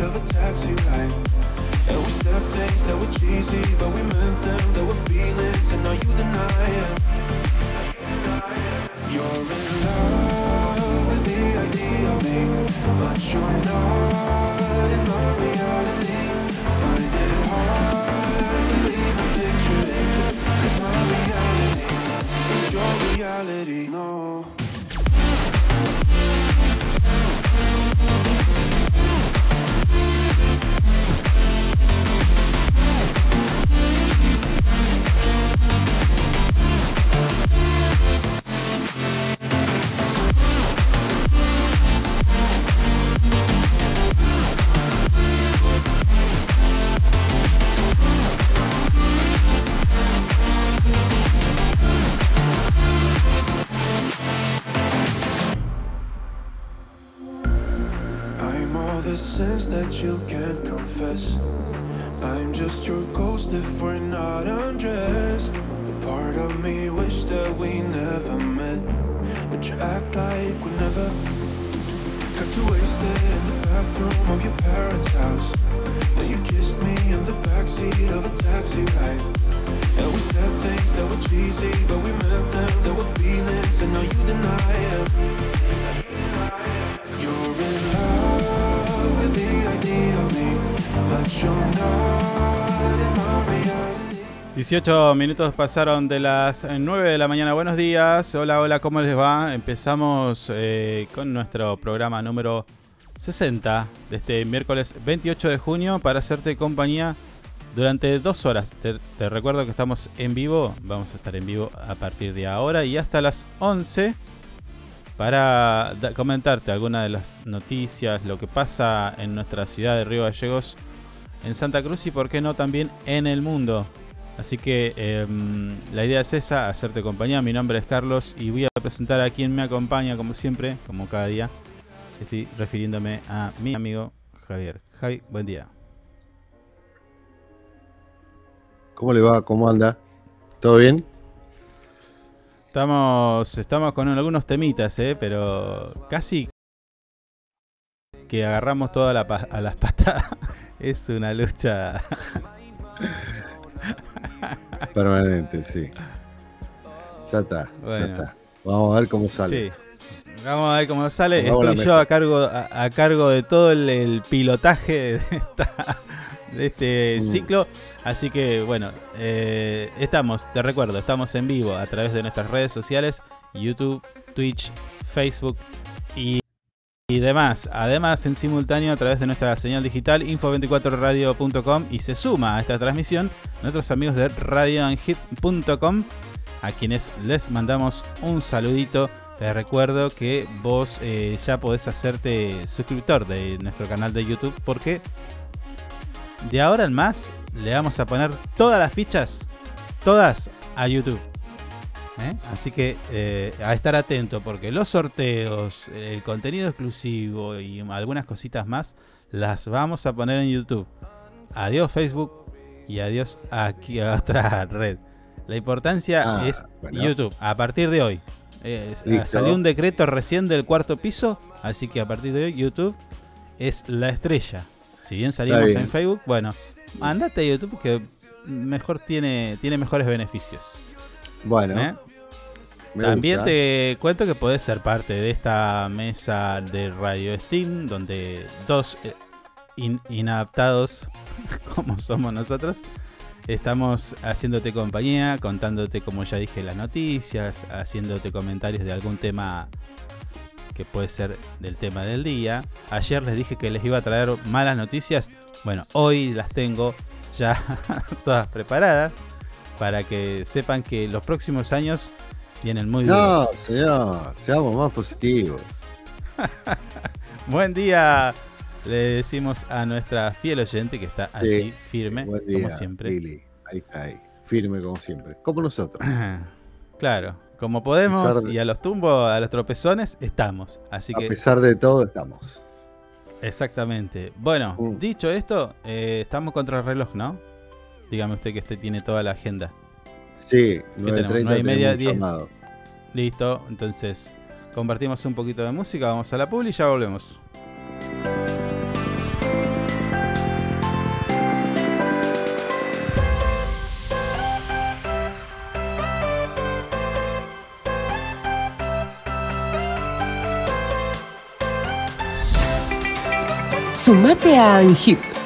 of a taxi ride. And we said things that were cheesy, but we meant them. There were feelings, and now you deny it. You're in love with the idea of me, but you're not in my reality. Find it hard to even picture it, cause my reality ain't your reality, no. 18 minutos pasaron de las 9 de la mañana. Buenos días. Hola, hola, ¿cómo les va? Empezamos eh, con nuestro programa número 60 de este miércoles 28 de junio para hacerte compañía durante dos horas. Te, te recuerdo que estamos en vivo. Vamos a estar en vivo a partir de ahora y hasta las 11 para comentarte algunas de las noticias, lo que pasa en nuestra ciudad de Río Gallegos, en Santa Cruz y por qué no también en el mundo. Así que em, la idea es esa, hacerte compañía. Mi nombre es Carlos y voy a presentar a quien me acompaña como siempre, como cada día. Estoy refiriéndome a mi amigo Javier. Javi, buen día. ¿Cómo le va? ¿Cómo anda? ¿Todo bien? Estamos, estamos con algunos temitas, ¿eh? pero casi que agarramos toda la pa- a las patadas. Es una lucha. Permanente, sí. Ya está, Bueno. ya está. Vamos a ver cómo sale. Sí. Vamos a ver cómo sale. Estoy yo a cargo, a, a cargo de todo el, el pilotaje de, esta- de este Mm. ciclo. Así que bueno, eh, estamos, te recuerdo, estamos en vivo a través de nuestras redes sociales, YouTube, Twitch, Facebook y, y demás. Además, en simultáneo a través de nuestra señal digital info24radio.com y se suma a esta transmisión nuestros amigos de radioanhit.com a quienes les mandamos un saludito. Te recuerdo que vos eh, ya podés hacerte suscriptor de nuestro canal de YouTube porque de ahora en más le vamos a poner todas las fichas, todas a YouTube. ¿Eh? Así que eh, a estar atento porque los sorteos, el contenido exclusivo y algunas cositas más las vamos a poner en YouTube. Adiós Facebook y adiós aquí a otra red. La importancia Ah, es bueno. YouTube a partir de hoy. Eh, Listo. salió un decreto recién del cuarto piso, así que a partir de hoy YouTube es la estrella. Si bien salimos bien. en Facebook, bueno, andate a YouTube que mejor tiene, tiene mejores beneficios. Bueno, ¿eh? También gusta. te cuento que podés ser parte de esta mesa de Radio Steam, donde dos eh, in- inadaptados, como somos nosotros, estamos haciéndote compañía, contándote, como ya dije, las noticias, haciéndote comentarios de algún tema que puede ser del tema del día. Ayer les dije que les iba a traer malas noticias. Bueno, hoy las tengo ya todas preparadas para que sepan que los próximos años vienen muy duros. No, señor, seamos más positivos. Buen día, le decimos a nuestra fiel oyente que está Sí, allí firme, Buen día, como siempre. Lili. Ahí está, ahí. Firme como siempre. Como nosotros. claro, como podemos de- y a los tumbos, a los tropezones, estamos. Así A que, pesar de todo, estamos. exactamente. Bueno, Mm. dicho esto, eh, estamos contra el reloj, ¿no? Dígame usted que este tiene toda la agenda. Sí, 9.30 no media, 10. Listo, entonces compartimos un poquito de música, vamos a la publi y ya volvemos. Sumate a ANGIP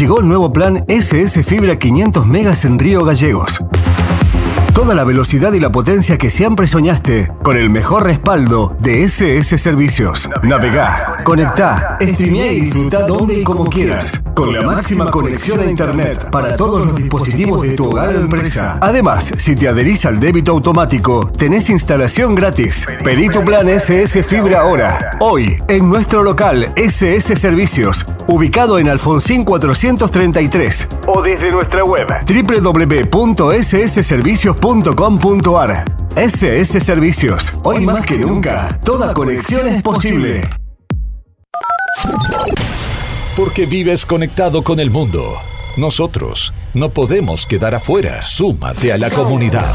Llegó el nuevo plan SS Fibra 500 megas en Río Gallegos. Toda la velocidad y la potencia que siempre soñaste con el mejor respaldo de SS Servicios. Navegá, conectá, streamea y disfruta donde y como quieras. Con la máxima conexión a Internet para todos los dispositivos de tu hogar o empresa. Además, si te adherís al débito automático, tenés instalación gratis. Pedí tu plan SS Fibra ahora. Hoy, en nuestro local SS Servicios, ubicado en Alfonsín 433. O desde nuestra web www.ssservicios.com.ar. SS Servicios. Hoy más que nunca, toda conexión es posible. Porque vives conectado con el mundo. Nosotros no podemos quedar afuera. Súmate a la comunidad.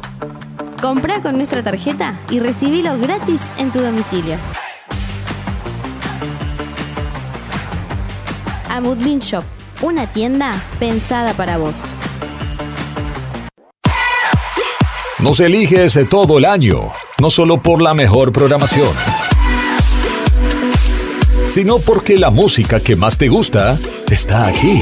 Comprá con nuestra tarjeta y recibilo gratis en tu domicilio. Amudbin Shop, una tienda pensada para vos. Nos eliges todo el año, no solo por la mejor programación, sino porque la música que más te gusta está aquí.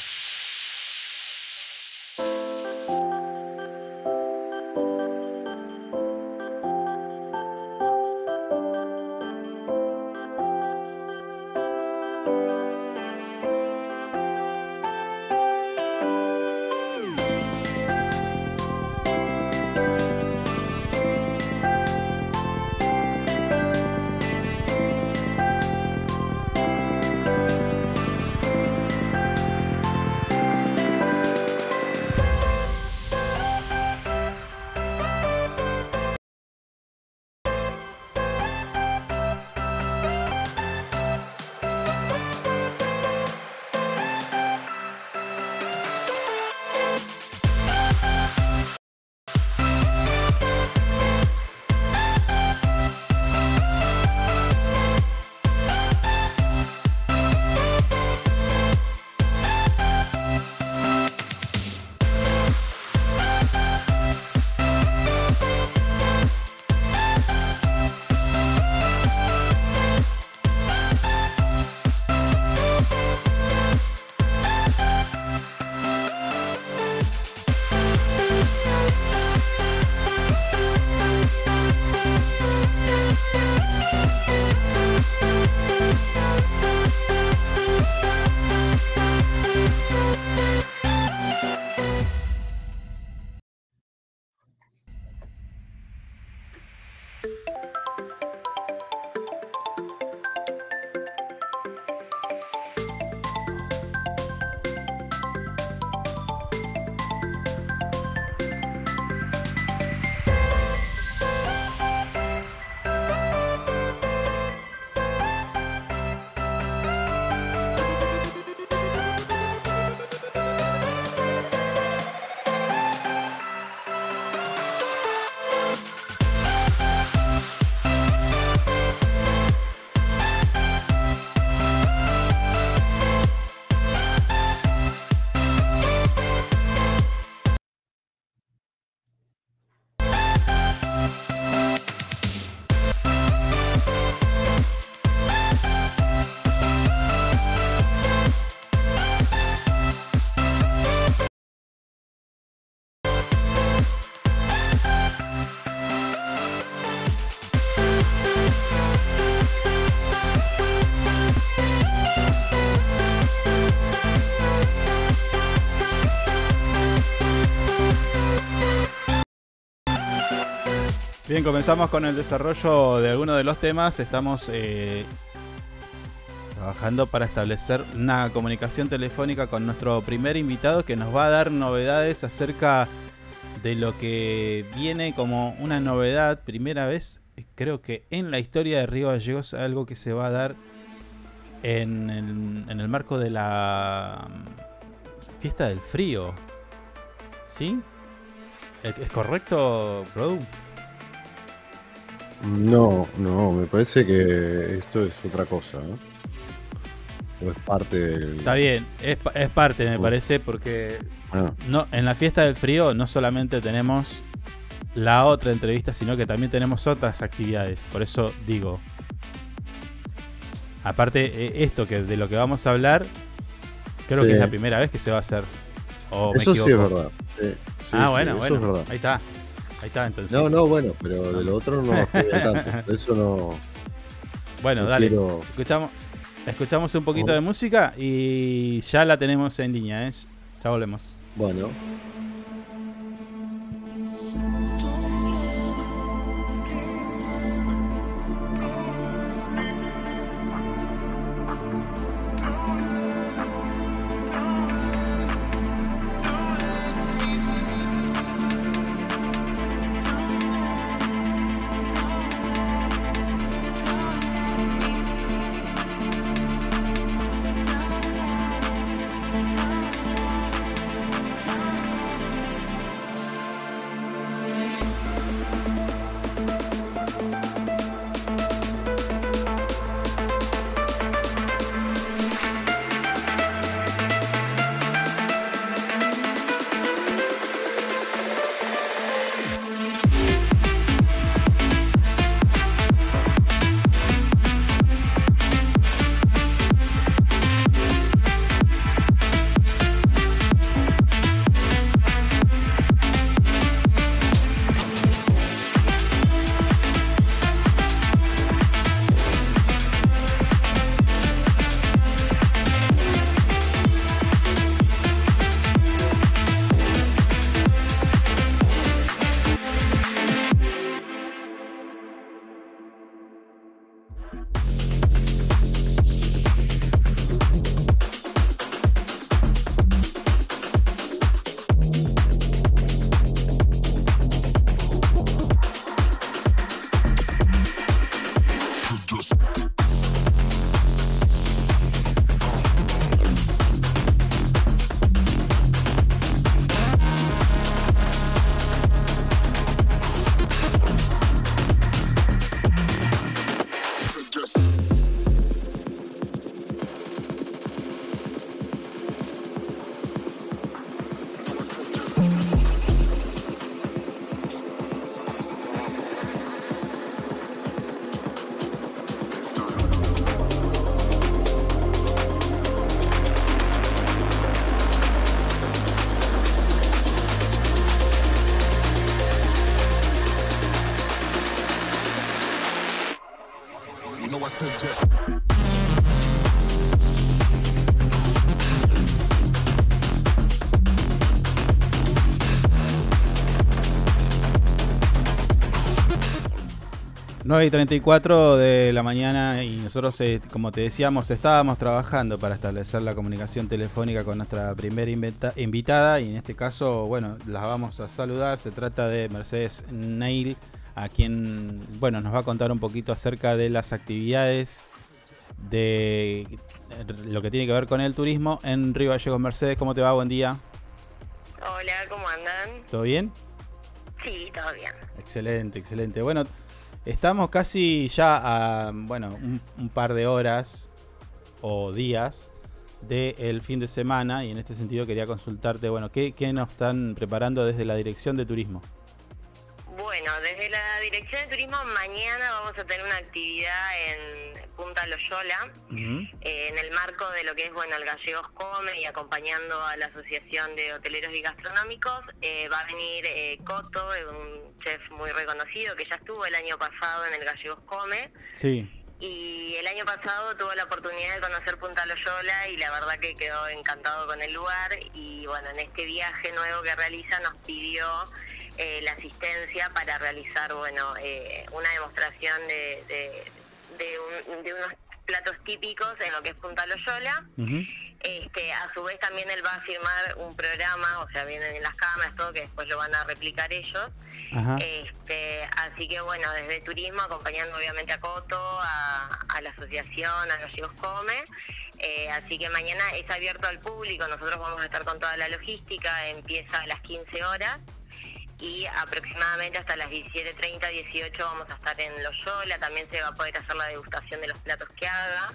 Comenzamos con el desarrollo de algunos de los temas. Estamos eh, trabajando para establecer una comunicación telefónica con nuestro primer invitado que nos va a dar novedades acerca de lo que viene como una novedad, primera vez, creo que en la historia de Río Gallegos, algo que se va a dar en el, en el marco de la mm, fiesta del frío. ¿Sí? ¿Es correcto, Produ? No, no, me parece que esto es otra cosa. ¿no? O es parte del. Está bien, es, es parte, me parece, porque Ah, no, en la fiesta del frío no solamente tenemos la otra entrevista, sino que también tenemos otras actividades. Por eso digo. Aparte, eh, esto que de lo que vamos a hablar, creo Sí. que es la primera vez que se va a hacer. ¿O me eso sí es verdad. Sí, sí, ah, bueno, bueno. Ahí está. Ahí está, entonces. No, no, bueno, pero de lo otro no tanto. Por Eso no. Bueno, no dale. quiero- Escuchamos, escuchamos un poquito Oh. de música y ya la tenemos en línea, ¿eh? Ya volvemos. Bueno. 9 y 34 de la mañana y nosotros, eh, como te decíamos, estábamos trabajando para establecer la comunicación telefónica con nuestra primera invitada y en este caso, bueno, la vamos a saludar. Se trata de Mercedes Neil, a quien, bueno, nos va a contar un poquito acerca de las actividades de lo que tiene que ver con el turismo en Río Gallegos. Mercedes, ¿cómo te va? Buen día. Hola, ¿cómo andan? ¿Todo bien? Sí, todo bien. Excelente, excelente. Bueno, estamos casi ya a, bueno, un, par de horas o días del fin de semana y en este sentido quería consultarte, bueno, ¿qué, qué nos están preparando desde la Dirección de Turismo? Bueno, desde la Dirección de Turismo mañana vamos a tener una actividad en Punta Loyola, eh, en el marco de lo que es, bueno, el Gallegos Come y acompañando a la Asociación de Hoteleros y Gastronómicos. Eh, va a venir eh, Coto, un chef muy reconocido que ya estuvo el año pasado en el Gallegos Come. Sí, Y el año pasado tuvo la oportunidad de conocer Punta Loyola y la verdad que quedó encantado con el lugar y bueno, en este viaje nuevo que realiza nos pidió eh, la asistencia para realizar bueno eh, una demostración de, de, de un- de unos platos típicos en lo que es Punta Loyola. Este, a su vez también él va a firmar un programa, o sea, vienen en las cámaras, todo que después lo van a replicar ellos. Este, así que bueno, desde turismo, acompañando obviamente a Coto, a, la asociación, a Gallegos Come. Eh, así que mañana es abierto al público, nosotros vamos a estar con toda la logística, empieza a las 15 horas y aproximadamente hasta las 17.30, 18 vamos a estar en Loyola, también se va a poder hacer la degustación de los platos que haga.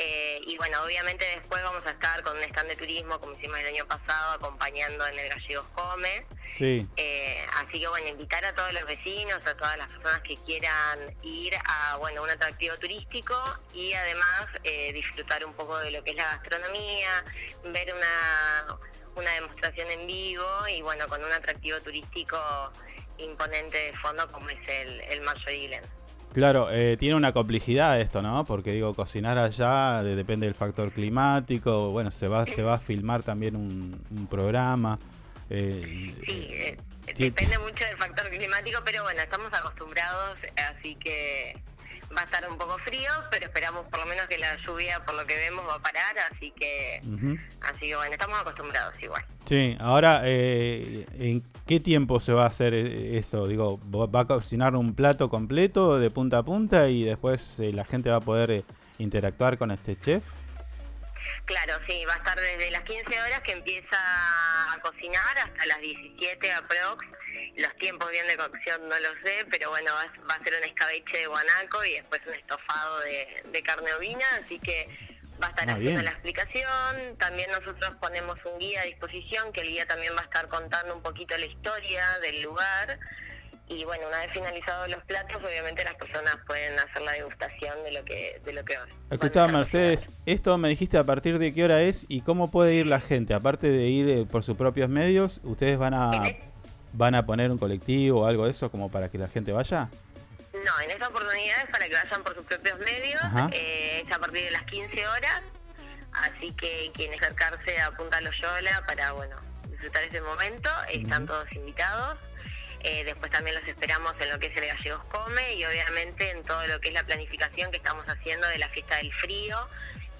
Eh, y bueno, obviamente después vamos a estar con un stand de turismo, como hicimos el año pasado, acompañando en el Gallegos Come. sí. Eh, así que bueno, invitar a todos los vecinos, a todas las personas que quieran ir a bueno un atractivo turístico y además eh, disfrutar un poco de lo que es la gastronomía, ver una, una demostración en vivo y bueno, con un atractivo turístico imponente de fondo como es el, el Island. Claro, eh, tiene una complejidad esto, ¿no? Porque digo, cocinar allá de- depende del factor climático, bueno, se va, se va a filmar también un, un programa. eh, eh, ti- Depende mucho del factor climático, pero bueno, estamos acostumbrados, así que va a estar un poco frío, pero esperamos por lo menos que la lluvia, por lo que vemos, va a parar, así que, así que bueno, estamos acostumbrados igual. Sí, ahora, eh, ¿en qué tiempo se va a hacer eh, eso? Digo, ¿va a cocinar un plato completo de punta a punta y después eh, la gente va a poder eh, interactuar con este chef? Claro, sí, va a estar desde las 15 horas que empieza a cocinar hasta las 17 aprox. Los tiempos bien de cocción no los sé, pero bueno, va, a- va a ser un escabeche de guanaco y después un estofado de, de carne ovina, así que va a estar Ah, haciendo bien. la explicación. También nosotros ponemos un guía a disposición, que el guía también va a estar contando un poquito la historia del lugar. Y bueno, una vez finalizados los platos, obviamente las personas pueden hacer la degustación de lo que de lo que Escuchaba Mercedes, esto me dijiste a partir de qué hora es y cómo puede ir la gente. Aparte de ir eh, por sus propios medios, ¿ustedes van a van a poner un colectivo o algo de eso como para que la gente vaya? No, en esta oportunidad es para que vayan por sus propios medios, eh, es a partir de las 15 horas, así que quienes acercarse a Punta Loyola para, bueno, disfrutar ese momento, están todos invitados. Eh, después también los esperamos en lo que es el Gallegos Come y obviamente en todo lo que es la planificación que estamos haciendo de la fiesta del frío,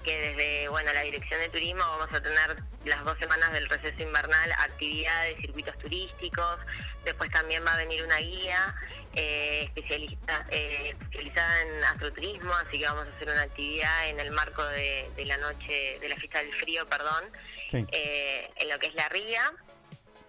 que desde bueno la dirección de turismo vamos a tener las dos semanas del receso invernal actividades, circuitos turísticos, después también va a venir una guía eh, especialista, eh, especializada en astroturismo, así que vamos a hacer una actividad en el marco de, de la noche, de la fiesta del frío, perdón, Sí. eh, en lo que es la ría.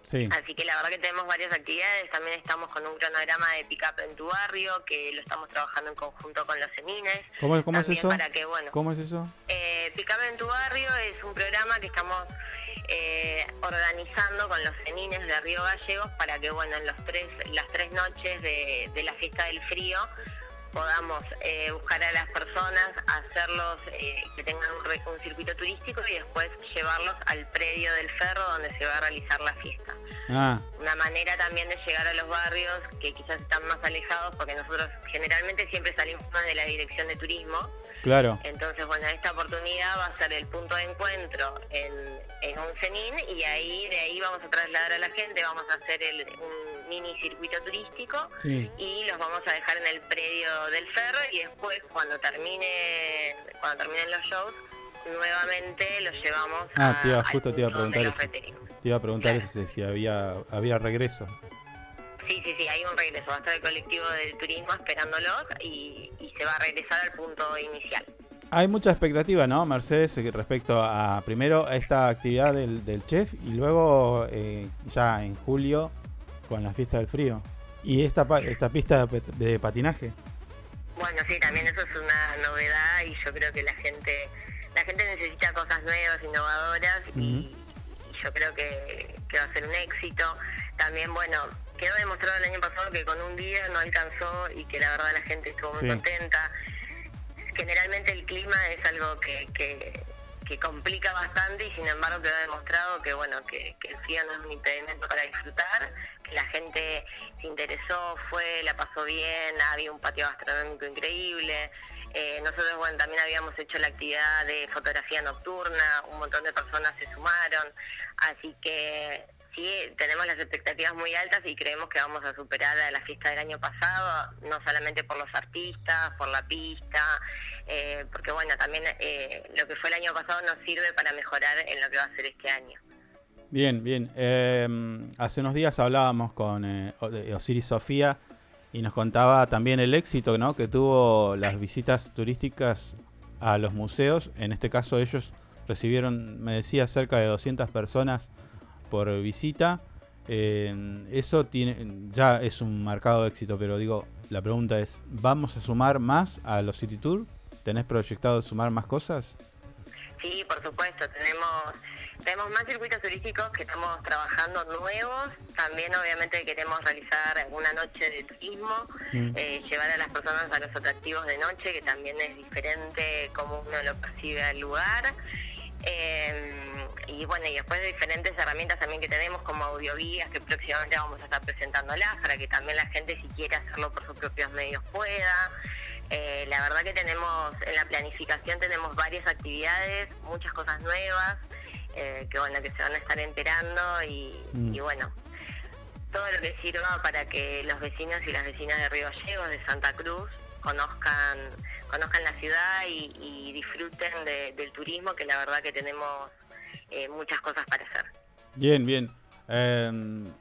Sí. Así que la verdad que tenemos varias actividades, también estamos con un cronograma de pick-up en tu barrio, que lo estamos trabajando en conjunto con los CENINES. ¿Cómo, cómo es eso? Para que, bueno, ¿Cómo es eso? eh, Pick Up en tu barrio es un programa que estamos eh, organizando con los cenines de Río Gallegos para que bueno en los tres, las tres noches de, de la fiesta del frío podamos eh, buscar a las personas, hacerlos eh, que tengan un, un circuito turístico y después llevarlos al predio del ferro donde se va a realizar la fiesta. Ah, una manera también de llegar a los barrios que quizás están más alejados porque nosotros generalmente siempre salimos más de la dirección de turismo. Claro. entonces, bueno, esta oportunidad va a ser el punto de encuentro en, en un CENIN y ahí de ahí vamos a trasladar a la gente, vamos a hacer el, un mini circuito turístico Sí. y los vamos a dejar en el predio del ferro y después cuando termine cuando terminen los shows nuevamente los llevamos Ah, a, al justo te iba a preguntar eso. retenimos. Te iba a preguntar eso, si- si había, había regreso. Sí, sí, sí, hay un regreso. Va a estar el colectivo del turismo esperándolos y, y se va a regresar al punto inicial. Hay mucha expectativa, ¿no, Mercedes, eh, respecto a primero a esta actividad del, del chef y luego eh, ya en julio con la fiesta del frío? Y esta, esta pista de, patinaje. Bueno, sí, también eso es una novedad y yo creo que la gente la gente necesita cosas nuevas, innovadoras y, y yo creo que, que va a ser un éxito. También, bueno, quedó demostrado el año pasado que con un día no alcanzó y que la verdad la gente estuvo muy Sí. contenta. Generalmente el clima es algo que, que, que complica bastante y sin embargo quedó demostrado que bueno que, que el frío no es un impedimento para disfrutar, que la gente se interesó, fue, la pasó bien, había un patio gastronómico increíble. Eh, nosotros bueno también habíamos hecho la actividad de fotografía nocturna, un montón de personas se sumaron, así que sí tenemos las expectativas muy altas y creemos que vamos a superar a la fiesta del año pasado, no solamente por los artistas, por la pista, eh, porque bueno, también eh, lo que fue el año pasado nos sirve para mejorar en lo que va a ser este año. Bien, bien. Eh, hace unos días hablábamos con eh, Osiris Sofía y nos contaba también el éxito ¿no? que tuvo las visitas turísticas a los museos. En este caso ellos recibieron, me decía, cerca de 200 personas por visita. Eh, eso tiene, ya es un marcado éxito, pero digo, la pregunta es, ¿vamos a sumar más a los City Tour? ¿Tenés proyectado sumar más cosas? Sí, por supuesto, tenemos tenemos más circuitos turísticos que estamos trabajando nuevos. También obviamente queremos realizar una noche de turismo, Mm. eh, llevar a las personas a los atractivos de noche, que también es diferente como uno lo percibe al lugar. Eh, y bueno, y después de diferentes herramientas también que tenemos como audioguías que próximamente vamos a estar presentándolas para que también la gente si quiere hacerlo por sus propios medios pueda. Eh, la verdad que tenemos, en la planificación tenemos varias actividades, muchas cosas nuevas, eh, que bueno, que se van a estar enterando y, Mm. y bueno, todo lo que sirva para que los vecinos y las vecinas de Río Gallegos, de Santa Cruz, conozcan conozcan la ciudad y, disfruten de- del turismo, que la verdad que tenemos eh, muchas cosas para hacer. Bien, bien.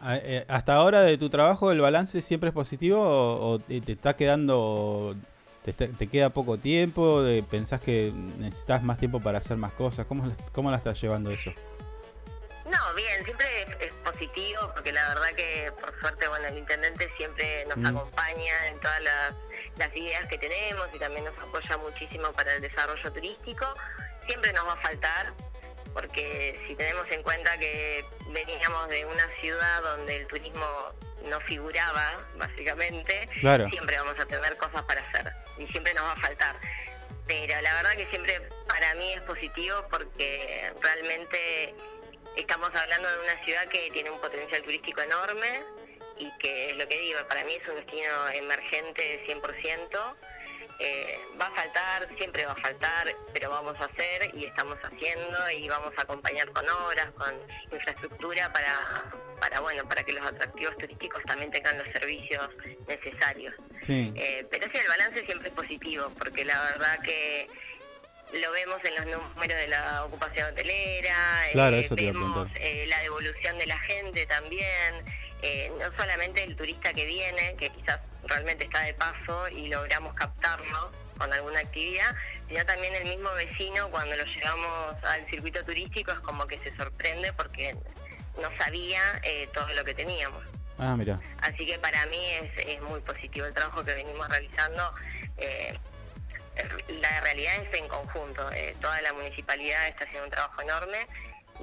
A- eh, hasta ahora de tu trabajo, ¿el balance siempre es positivo o, te, está quedando, te, te queda poco tiempo? ¿Pensás que necesitas más tiempo para hacer más cosas? ¿Cómo, cómo la estás llevando eso? No, bien, siempre es, es positivo porque la verdad que por suerte, bueno, el intendente siempre nos Mm. acompaña en todas las, las ideas que tenemos y también nos apoya muchísimo para el desarrollo turístico. Siempre nos va a faltar porque si tenemos en cuenta que veníamos de una ciudad donde el turismo no figuraba, básicamente, Claro. siempre vamos a tener cosas para hacer y siempre nos va a faltar. Pero la verdad que siempre para mí es positivo porque realmente estamos hablando de una ciudad que tiene un potencial turístico enorme y que es lo que digo, para mí es un destino emergente 100%. Eh, va a faltar, siempre va a faltar, pero vamos a hacer y estamos haciendo y vamos a acompañar con obras, con infraestructura para, para bueno, para que los atractivos turísticos también tengan los servicios necesarios. Sí. Eh, pero sí, el balance siempre es positivo, porque la verdad que lo vemos en los números de la ocupación hotelera, Claro, eh, eso vemos eh, la devolución de la gente también, eh, no solamente el turista que viene, que quizás realmente está de paso y logramos captarlo con alguna actividad, sino también el mismo vecino cuando lo llevamos al circuito turístico es como que se sorprende porque no sabía eh, todo lo que teníamos. Ah, mira. Así que para mí es, es muy positivo el trabajo que venimos realizando. Eh, la realidad es en conjunto. eh, toda la municipalidad está haciendo un trabajo enorme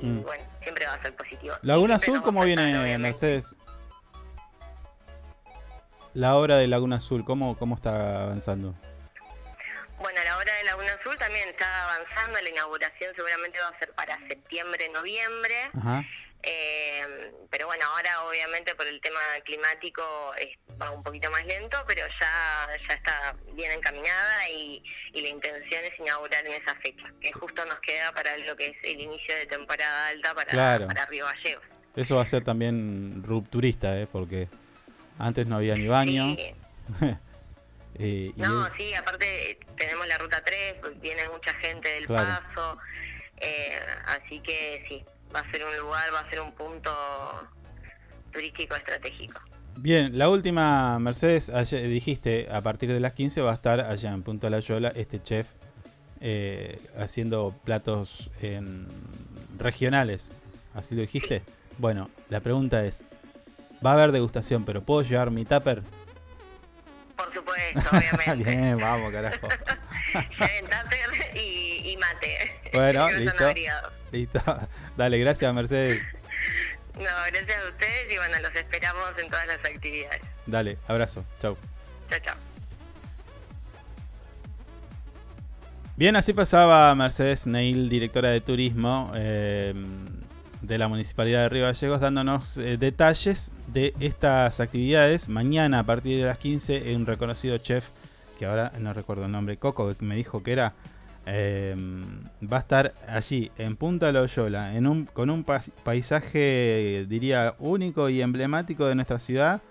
y Mm. bueno, siempre va a ser positivo. Laguna Azul, ¿cómo viene obviamente. Mercedes? La obra de Laguna Azul, ¿cómo, cómo está avanzando? Bueno, la obra de Laguna Azul también está avanzando. La inauguración seguramente va a ser para septiembre, noviembre. Ajá. Eh, pero bueno, ahora obviamente por el tema climático es- va un poquito más lento, pero ya, ya está bien encaminada y, y la intención es inaugurar en esa fecha, que justo nos queda para lo que es el inicio de temporada alta para, Claro. para Río Gallegos. Eso va a ser también rupturista, ¿eh? Porque Antes no había ni baño. Sí. Eh, y No, es- sí, aparte tenemos la ruta 3, pues, viene mucha gente del Claro. paso, eh, así que sí, va a ser un lugar, va a ser un punto turístico estratégico. Bien, la última, Mercedes, ayer dijiste, a partir de las 15 va a estar allá en Punta La Yola este chef eh, haciendo platos en- regionales. ¿Así lo dijiste? Bueno, la pregunta es, va a haber degustación, pero ¿puedo llevar mi tupper? Por supuesto, obviamente. Bien, vamos, carajo. Tupper y, y mate. Bueno, listo. Listo. Dale, gracias, Mercedes. No, gracias a ustedes y bueno, los esperamos en todas las actividades. Dale, abrazo. Chau. Chao, chao. Bien, así pasaba Mercedes Neil, directora de turismo eh, de la Municipalidad de Río Gallegos, dándonos eh, detalles de estas actividades. Mañana, a partir de las 15, un reconocido chef, que ahora no recuerdo el nombre, Coco, que me dijo que era, eh, va a estar allí, en Punta Loyola, en un, con un paisaje, diría, único y emblemático de nuestra ciudad.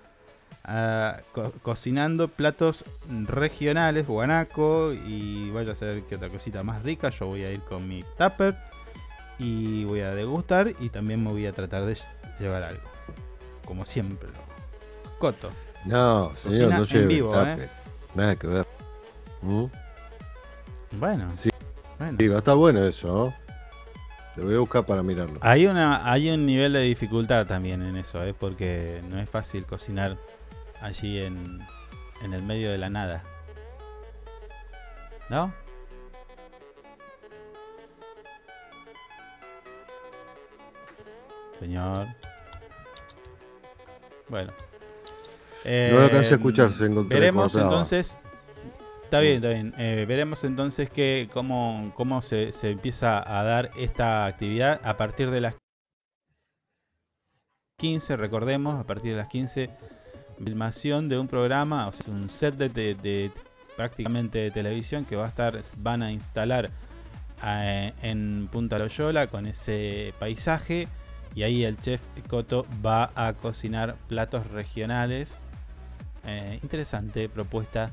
ah, co- cocinando platos regionales, guanaco y vaya a ser que otra cosita más rica. Yo voy a ir con mi tupper y voy a degustar y también me voy a tratar de lle- llevar algo. Como siempre. Coto. No, señor, Cocina no en lleve vivo, tupper. ¿eh? Nada que ver. ¿Mm? Bueno. Sí. Bueno. Sí, va a estar bueno eso, ¿no? Lo voy a buscar para mirarlo. Hay, una, hay un nivel de dificultad también en eso, ¿eh? porque no es fácil cocinar allí en, en el medio de la nada. ¿No? Señor. Bueno. No lo alcancé a Eh, escuchar, se encontró Veremos cortado. entonces. Está bien, está bien. Eh, veremos entonces que cómo, cómo se, se empieza a dar esta actividad a partir de las 15, recordemos, a partir de las 15, filmación de un programa, o sea, un set de, de- de prácticamente de televisión que va a estar, van a instalar eh, en Punta Loyola con ese paisaje y ahí el chef Coto va a cocinar platos regionales. Eh, interesante propuesta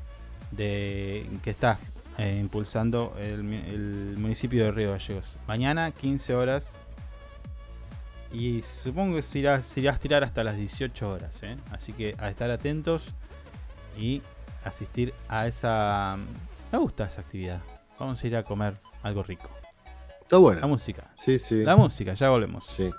de que está eh, impulsando el, municipio de Río Gallegos. Mañana 15 horas y supongo que se irá, se irá a estirar hasta las 18 horas. ¿eh? Así que a estar atentos y asistir a esa... Me gusta esa actividad. Vamos a ir a comer algo rico. Está bueno. La música. Sí, sí. La música, ya volvemos. Sí.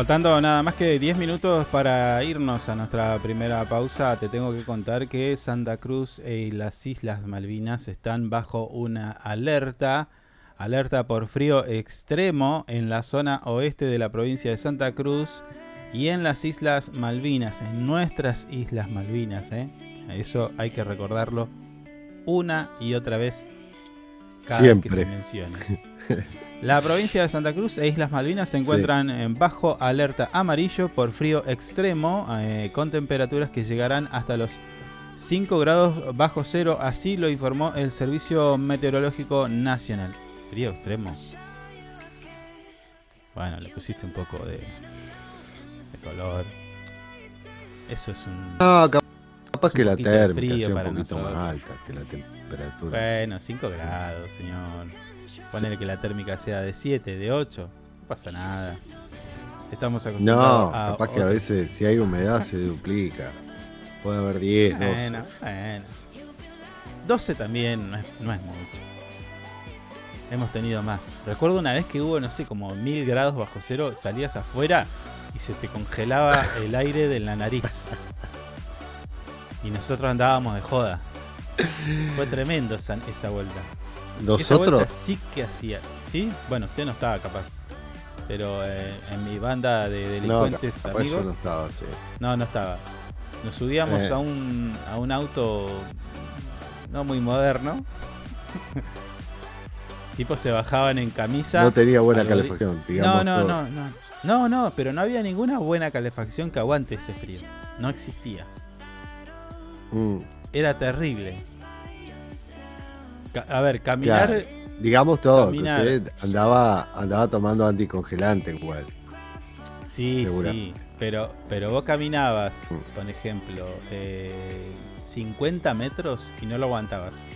Faltando nada más que 10 minutos para irnos a nuestra primera pausa, te tengo que contar que Santa Cruz y las Islas Malvinas están bajo una alerta, alerta por frío extremo en la zona oeste de la provincia de Santa Cruz y en las Islas Malvinas, en nuestras Islas Malvinas. ¿eh? Eso hay que recordarlo una y otra vez cada vez que se mencione. La provincia de Santa Cruz e Islas Malvinas se Sí. encuentran en bajo alerta amarillo por frío extremo, eh, con temperaturas que llegarán hasta los 5 grados bajo cero, así lo informó el Servicio Meteorológico Nacional. Frío extremo. Bueno, le pusiste un poco de, de color. Eso es un... No, cap- capaz es que la térmica sea un poquito nosotros. más alta que la temperatura. Bueno, 5 grados, señor. Ponele que la térmica sea de 7, de 8. No pasa nada. Estamos acostumbrados No, a. capaz que a veces si hay humedad se duplica. Puede haber 10, 12. Bueno, bueno. 12 también no es, no es mucho. Hemos tenido más. Recuerdo una vez que hubo, no sé, como mil grados bajo cero, salías afuera y se te congelaba el aire de la nariz. Y nosotros andábamos de joda. Fue tremendo esa, esa vuelta. ¿Nosotros? sí que hacía. ¿Sí? Bueno, usted no estaba capaz. Pero eh, en mi banda de delincuentes amigos. yo no estaba así. No, no estaba. Nos subíamos Eh. a, un, a un auto no muy moderno. tipo se bajaban en camisa. No tenía buena calefacción, digamos No, no, todo. no, no. No, no, pero no había ninguna buena calefacción que aguante ese frío. No existía. Mm, Era terrible. A ver, caminar. claro. Digamos todo, caminar. que usted andaba, andaba tomando anticongelante igual. Sí, Segura. sí. Pero, pero vos caminabas, Mm. por ejemplo, eh, 50 metros y no lo aguantabas.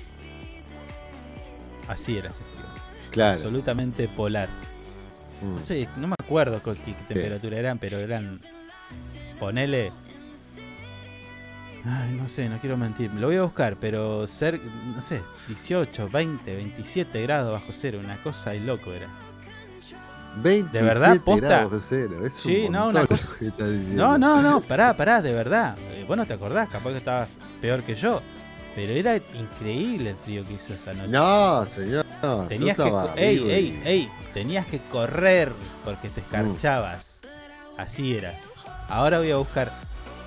Así era ese frío. Claro. Absolutamente polar. Mm. No sé, no me acuerdo qué temperatura eran, pero eran. Ponele. Ay, no sé, no quiero mentir. Lo voy a buscar, pero ser, no sé, 18, 20, 27 grados bajo cero. Una cosa de loco era. 27 ¿De verdad? ¿Posta? grados bajo cero, es Sí, un no, una cosa- que. No, no, no, pará, pará, de verdad. Eh, Vos no te acordás, capaz que estabas peor que yo. Pero era increíble el frío que hizo esa noche. No, señor. Tenías yo que. estaba Ey, ey, Mm. ey. Tenías que correr porque te escarchabas. Así era. Ahora voy a buscar.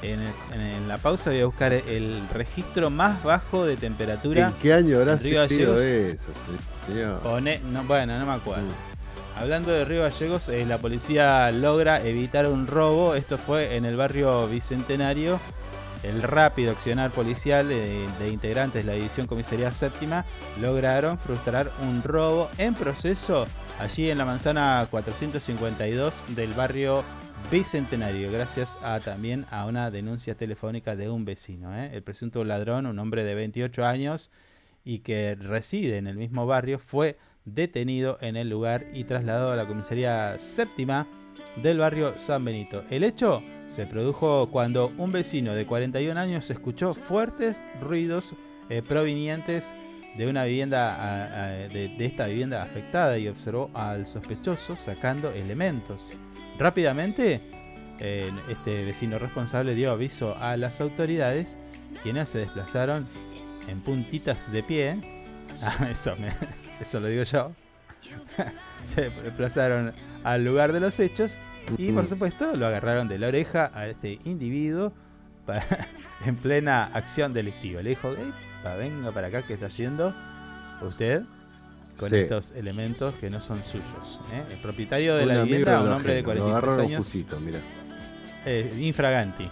En, el- en la pausa voy a buscar el registro más bajo de temperatura. ¿En qué año habrá sido eso, señor? Pone- no, bueno, no me acuerdo. Mm. Hablando de Río Gallegos, eh, la policía logra evitar un robo. Esto fue en el barrio Bicentenario. El rápido accionar policial de, de integrantes de la División Comisaría Séptima lograron frustrar un robo en proceso allí en la manzana 452 del barrio Bicentenario, gracias a también a una denuncia telefónica de un vecino. ¿eh? El presunto ladrón, un hombre de 28 años y que reside en el mismo barrio, fue detenido en el lugar y trasladado a la comisaría séptima del barrio San Benito. El hecho se produjo cuando un vecino de 41 años escuchó fuertes ruidos eh, provenientes de una vivienda de esta vivienda afectada y observó al sospechoso sacando elementos. Rápidamente, eh, este vecino responsable dio aviso a las autoridades, quienes se desplazaron en puntitas de pie. Ah, eso, me- eso lo digo yo. se desplazaron al lugar de los hechos y por supuesto lo agarraron de la oreja a este individuo en plena acción delictiva. Le dijo, "Epa, venga para acá, ¿qué está haciendo usted? Con Sí. estos elementos que no son suyos. ¿eh? El propietario de Un la vivienda, un hombre de ajeno, lo 43 agarraron años, justito, mirá. eh, infraganti.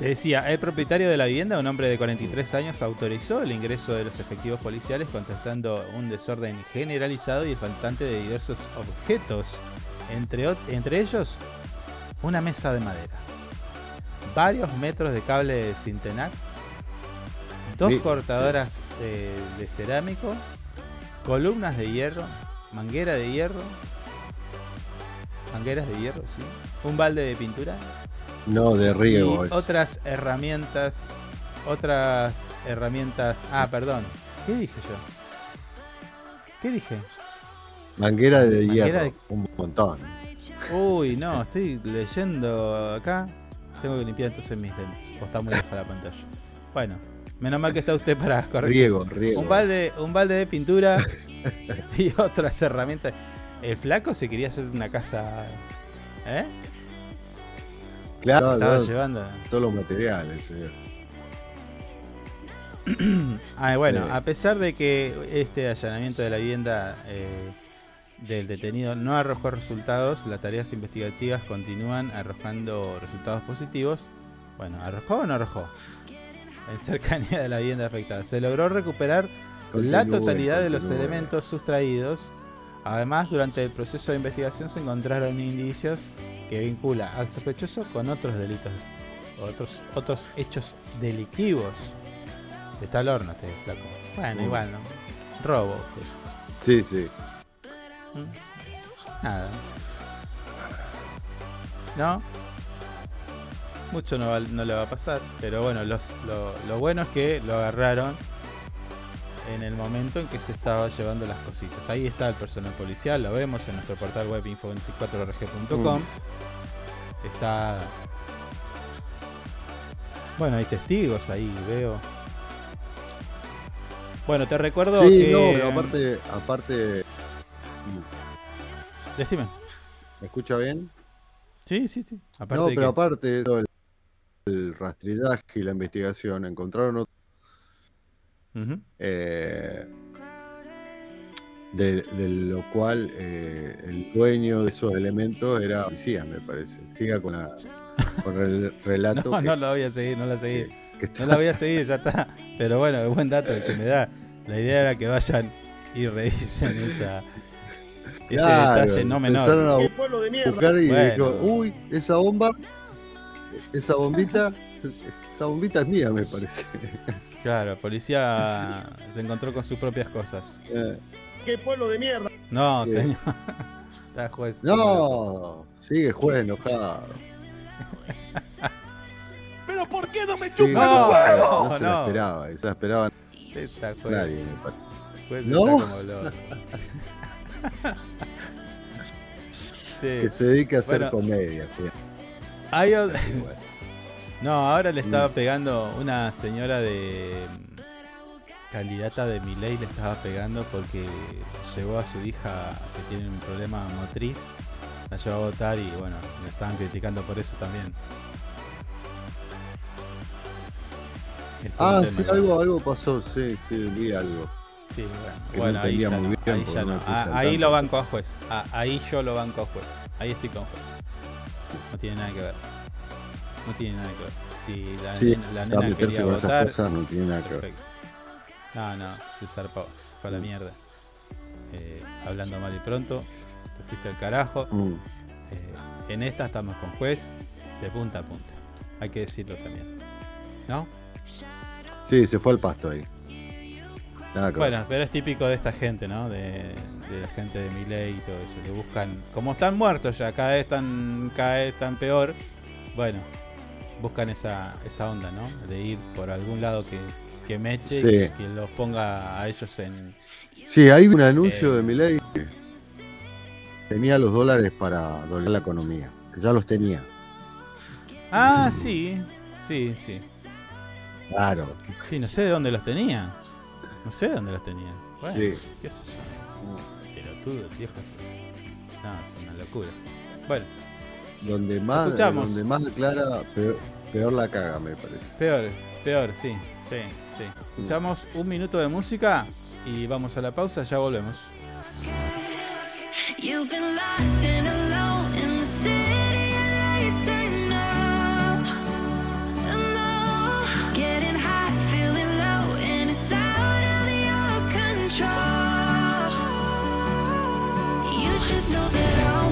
Decía, el propietario de la vivienda, un hombre de 43 años, autorizó el ingreso de los efectivos policiales contestando un desorden generalizado y faltante de diversos objetos, entre, entre ellos una mesa de madera, varios metros de cable de Cintenax, dos Mi- cortadoras eh, de cerámico, columnas de hierro, manguera de hierro, mangueras de hierro, sí, un balde de pintura No, de riego. y otras herramientas, otras herramientas. Ah, perdón. ¿Qué dije yo? ¿Qué dije? Manguera de Manguera hierro. de- Un montón. Uy, no, estoy leyendo acá. Tengo que limpiar entonces mis lentes. O está muy baja la pantalla. Bueno, menos mal que está usted para corregir. Riego, riego. Un balde, un balde de pintura y otras herramientas. El flaco se quería hacer una casa. ¿Eh? Claro, Estaba claro, llevando. todos los materiales, señor. Ah, bueno, Sí. a pesar de que este allanamiento de la vivienda eh, del detenido no arrojó resultados, las tareas investigativas continúan arrojando resultados positivos. Bueno, ¿arrojó o no arrojó? En cercanía de la vivienda afectada. Se logró recuperar la totalidad de los elementos sustraídos. Además, durante el proceso de investigación se encontraron indicios que vincula al sospechoso con otros delitos, otros, otros hechos delictivos. Está al horno este flaco. Bueno, Mm. igual, ¿no? Robo. Sí, sí. Nada. ¿No? Mucho no, va- no le va a pasar. Pero bueno, los- lo, lo bueno es que lo agarraron en el momento en que se estaba llevando las cositas. Ahí está el personal policial, lo vemos en nuestro portal web info24rg.com. Está. Bueno, hay testigos ahí, veo. Bueno, te recuerdo Sí, que. no, pero aparte, aparte. Decime. ¿Me escucha bien? Sí, sí, sí. Aparte no, pero que- aparte el, rastrillaje y la investigación, encontraron otro. Eh, de, de lo cual eh, el dueño de esos elementos era policía, me parece. Siga con, la, con el relato. No, que- no lo voy a seguir, no la seguí. que No está- la voy a seguir, ya está. Pero bueno, es buen dato el que me da. La idea era que vayan y revisen esa, ese Claro, detalle no menor. empezaron a buscar y Bueno. dijo, uy, esa bomba, esa bombita, esa bombita es mía, me parece. Claro, policía se encontró con sus propias cosas. Eh, ¡Qué pueblo de mierda! No, Sí. señor. Está juez. No, sigue juez enojado. ¿Pero por qué no me Sí, chupan No, los huevos? no, se la no. esperaba, se la esperaba Está juez. nadie, me parece. Juez No. está como loco. Sí. Que se dedique a hacer Bueno, comedia. fíjate. Hay No, ahora le estaba pegando una señora de mm, candidata de mi ley le estaba pegando porque llevó a su hija que tiene un problema motriz, la llevó a votar y bueno, le estaban criticando por eso también. Ah, sí, algo, algo pasó, sí, sí, vi algo. Sí, bueno, bueno, ahí ya no, bien ahí ya no Ah, ahí lo banco a juez. Ah, ahí yo lo banco a juez. Ahí estoy con juez. No tiene nada que ver. No tiene nada que ver. Si la, Sí, nena, la nena quería con esas cosas no tiene nada que ver. perfecto. No, no, se zarpó. Se fue a la Mm. mierda. Eh, hablando mal y pronto. Te fuiste al carajo. Mm. Eh, en esta estamos con juez de punta a punta. Hay que decirlo también. ¿No? Sí, se fue al pasto ahí. Nada. Bueno, pero es típico de esta gente, ¿no? De, de la gente de Miley y todo eso. Que buscan, como están muertos ya, cada vez están, cada vez están peor. Bueno, buscan esa, esa onda, ¿no? De ir por algún lado que, que meche y que los ponga a ellos en. Sí, hay un anuncio Eh. de Milei que tenía los dólares para doblar la economía. que Ya los tenía. Ah, sí, sí, sí. Claro. Sí, no sé de dónde los tenía. No sé de dónde los tenía. Bueno, Sí. qué sé yo. Pelotudo, viejo. No, es una locura. Bueno, Donde más, Escuchamos. donde más aclara, peor, Peor la caga, me parece. Peor, peor, sí, sí, sí. Escuchamos un minuto de música y vamos a la pausa, ya volvemos. You've should know that I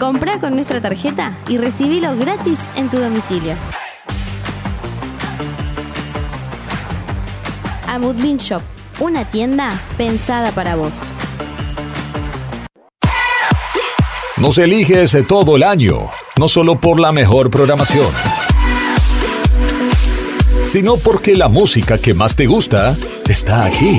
Comprá con nuestra tarjeta y recibilo gratis en tu domicilio. A Moodmin Shop. una tienda pensada para vos. Nos eliges todo el año, no solo por la mejor programación, sino porque la música que más te gusta está aquí.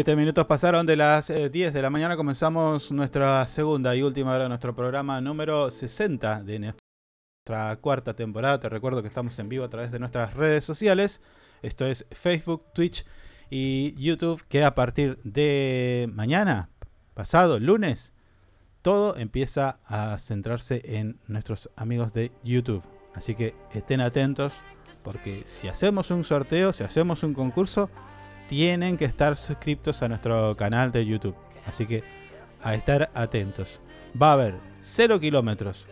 Siete minutos pasaron de las eh, 10 de la mañana. Comenzamos nuestra segunda y última hora de nuestro programa número 60 de nuestra cuarta temporada. Te recuerdo que estamos en vivo a través de nuestras redes sociales. Esto es Facebook, Twitch y YouTube. Que a partir de mañana, pasado, lunes, todo empieza a centrarse en nuestros amigos de YouTube. Así que estén atentos porque si hacemos un sorteo, si hacemos un concurso, tienen que estar suscriptos a nuestro canal de YouTube. Así que a estar atentos. Va a haber 0 kilómetros,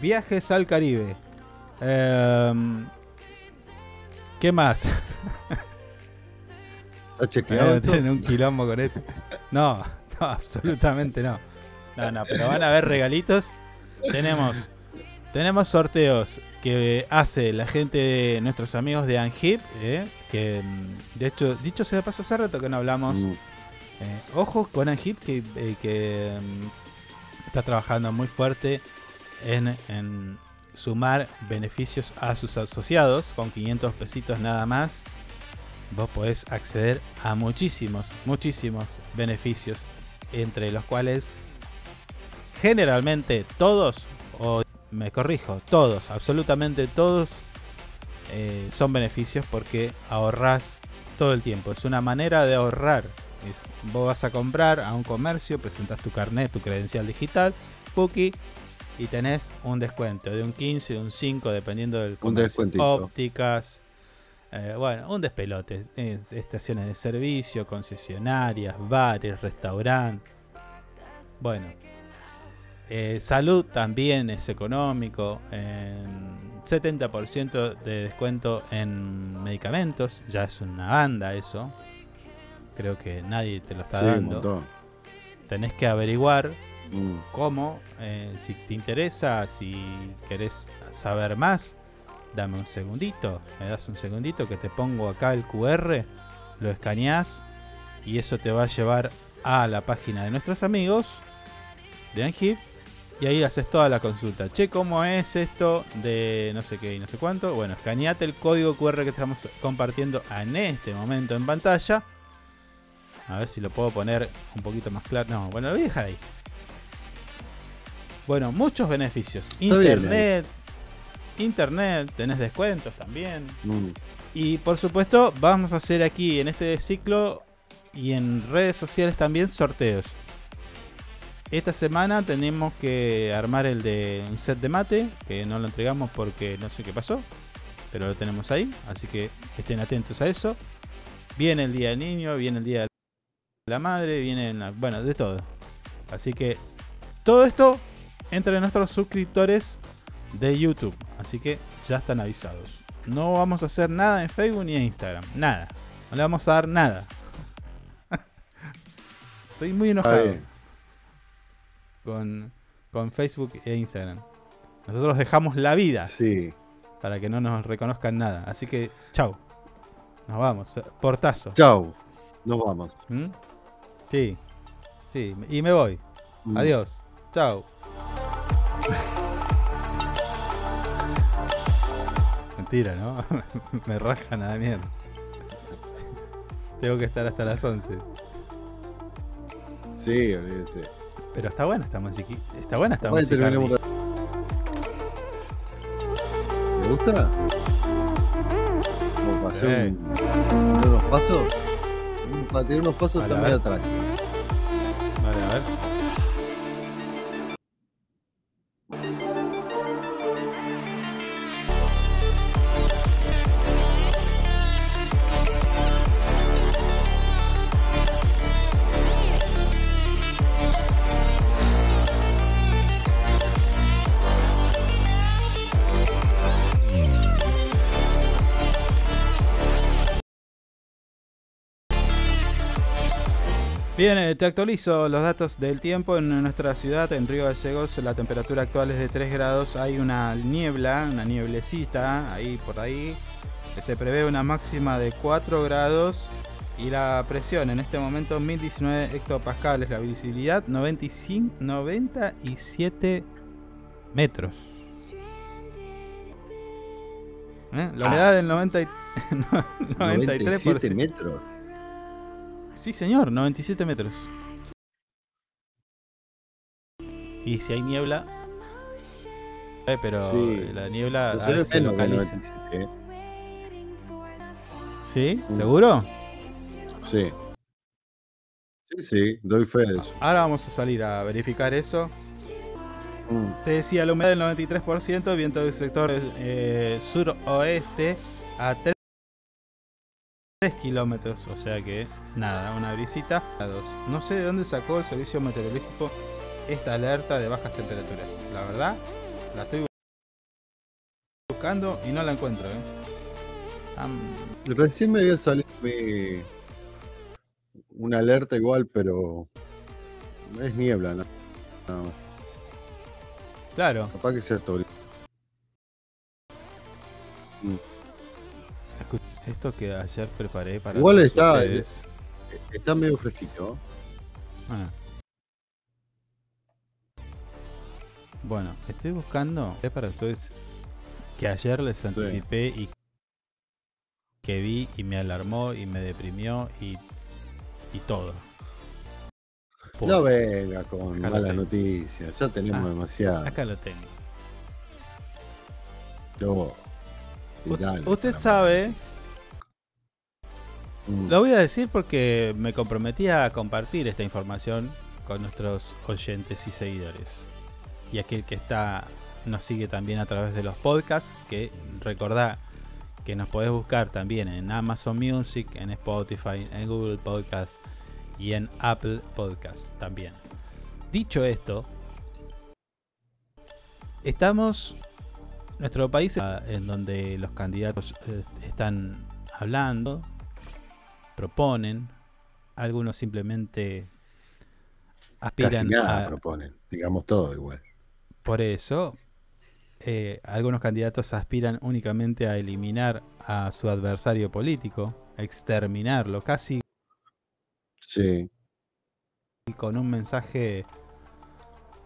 viajes al Caribe. Em, ¿Qué más? ¿Está chequeado Voy a esto? meter en un quilombo con esto. No, no, absolutamente no. No, no, pero van a haber regalitos. Tenemos, tenemos sorteos que hace la gente, de nuestros amigos de Angip, ¿eh? que mm, de hecho, dicho sea de paso, hace rato que no hablamos. Mm. Eh, ojo con Angip, que, eh, que mm, está trabajando muy fuerte en, en sumar beneficios a sus asociados con 500 pesitos nada más vos podés acceder a muchísimos, muchísimos beneficios, entre los cuales generalmente todos, me corrijo, todos, absolutamente todos, eh, son beneficios porque ahorrás todo el tiempo. Es una manera de ahorrar. Es, vos vas a comprar a un comercio, presentas tu carnet, tu credencial digital, Puki, y tenés un descuento de un 15, de un 5, dependiendo del comercio. descuentito. Ópticas, Eh, bueno, un despelote. Es- estaciones de servicio, concesionarias, bares, restaurantes. Bueno. Eh, salud también es económico. en 70% de descuento en medicamentos. Ya es una banda eso. Creo que nadie te lo está Sí, dando. Tenés que averiguar Mm. cómo, eh, si te interesa, si querés saber más, dame un segundito, me das un segundito que te pongo acá el QR, lo escaneás y eso te va a llevar a la página de nuestros amigos de Angip y ahí haces toda la consulta. Che, ¿cómo es esto de no sé qué y no sé cuánto? Bueno, escaneate el código QR que estamos compartiendo en este momento en pantalla. A ver si lo puedo poner un poquito más claro. No, bueno, lo voy a dejar ahí. Bueno, muchos beneficios. Está bien, Internet. Internet, tenés descuentos también. Mm. Y por supuesto, vamos a hacer aquí en este ciclo y en redes sociales también sorteos. Esta semana tenemos que armar el de un set de mate, que no lo entregamos porque no sé qué pasó, pero lo tenemos ahí, así que estén atentos a eso. Viene el Día del Niño, viene el Día de la Madre, viene, la- bueno, de todo. Así que todo esto entre nuestros suscriptores de YouTube, así que ya están avisados. No vamos a hacer nada en Facebook ni en Instagram, nada. No le vamos a dar nada. Estoy muy enojado. Con, con Facebook e Instagram. Nosotros dejamos la vida Sí. para que no nos reconozcan nada. Así que, chau. Nos vamos. Portazo. Chau. Nos vamos. ¿Mm? Sí. Sí. Y me voy. Mm. Adiós. Chau. Mentira, ¿no? me rajan a la mierda. Tengo que estar hasta las 11. Sí, olvídese. Pero está buena esta música. Está buena esta música. ¿Le gusta? Como para hacer Sí. un- tirar unos pasos. Para tirar unos pasos está medio atrás. Bien, eh, te actualizo los datos del tiempo en nuestra ciudad, en Río Gallegos. La temperatura actual es de 3 grados. Hay una niebla, una nieblecita ahí por ahí. Se prevé una máxima de 4 grados. Y la presión en este momento 1019 hectopascales. La visibilidad 95, 97 metros. ¿Eh? La humedad del 90 y- no, 93%. 97 metros. Sí, señor, 97 metros. Y si hay niebla. Eh, pero Sí. la niebla a se veces localiza. 97, ¿eh? ¿Sí? Mm. ¿Seguro? Sí. Sí, sí, doy fe de eso. Ahora vamos a salir a verificar eso. Mm. Te decía la humedad del 93%, viento del sector eh, suroeste a 3, kilómetros, o sea que nada, una brisita. No sé de dónde sacó el servicio meteorológico esta alerta de bajas temperaturas. La verdad, la estoy buscando y no la encuentro. ¿eh? Recién me había salido mi- una alerta igual, pero es niebla, ¿no? No, claro, capaz que sea todo. escu- esto que ayer preparé para Igual está, ustedes. Está medio fresquito. Ah. Bueno, estoy buscando es para ustedes que ayer les anticipé y que vi y me alarmó y me deprimió y, y todo. Por- No venga con Acá malas noticias, ya tenemos Ah, demasiado. Acá lo tengo. Luego, U- Usted sabe. Lo voy a decir porque me comprometí a compartir esta información con nuestros oyentes y seguidores. Y aquel que está nos sigue también a través de los podcasts, que recordá que nos podés buscar también en Amazon Music, en Spotify, en Google Podcast y en Apple Podcast también. Dicho esto, estamos nuestro país en donde los candidatos eh, están hablando, proponen, algunos simplemente Casi aspiran nada a, proponen, digamos todo igual. por eso, eh, algunos candidatos aspiran únicamente a eliminar a su adversario político, a exterminarlo, casi Sí. con un mensaje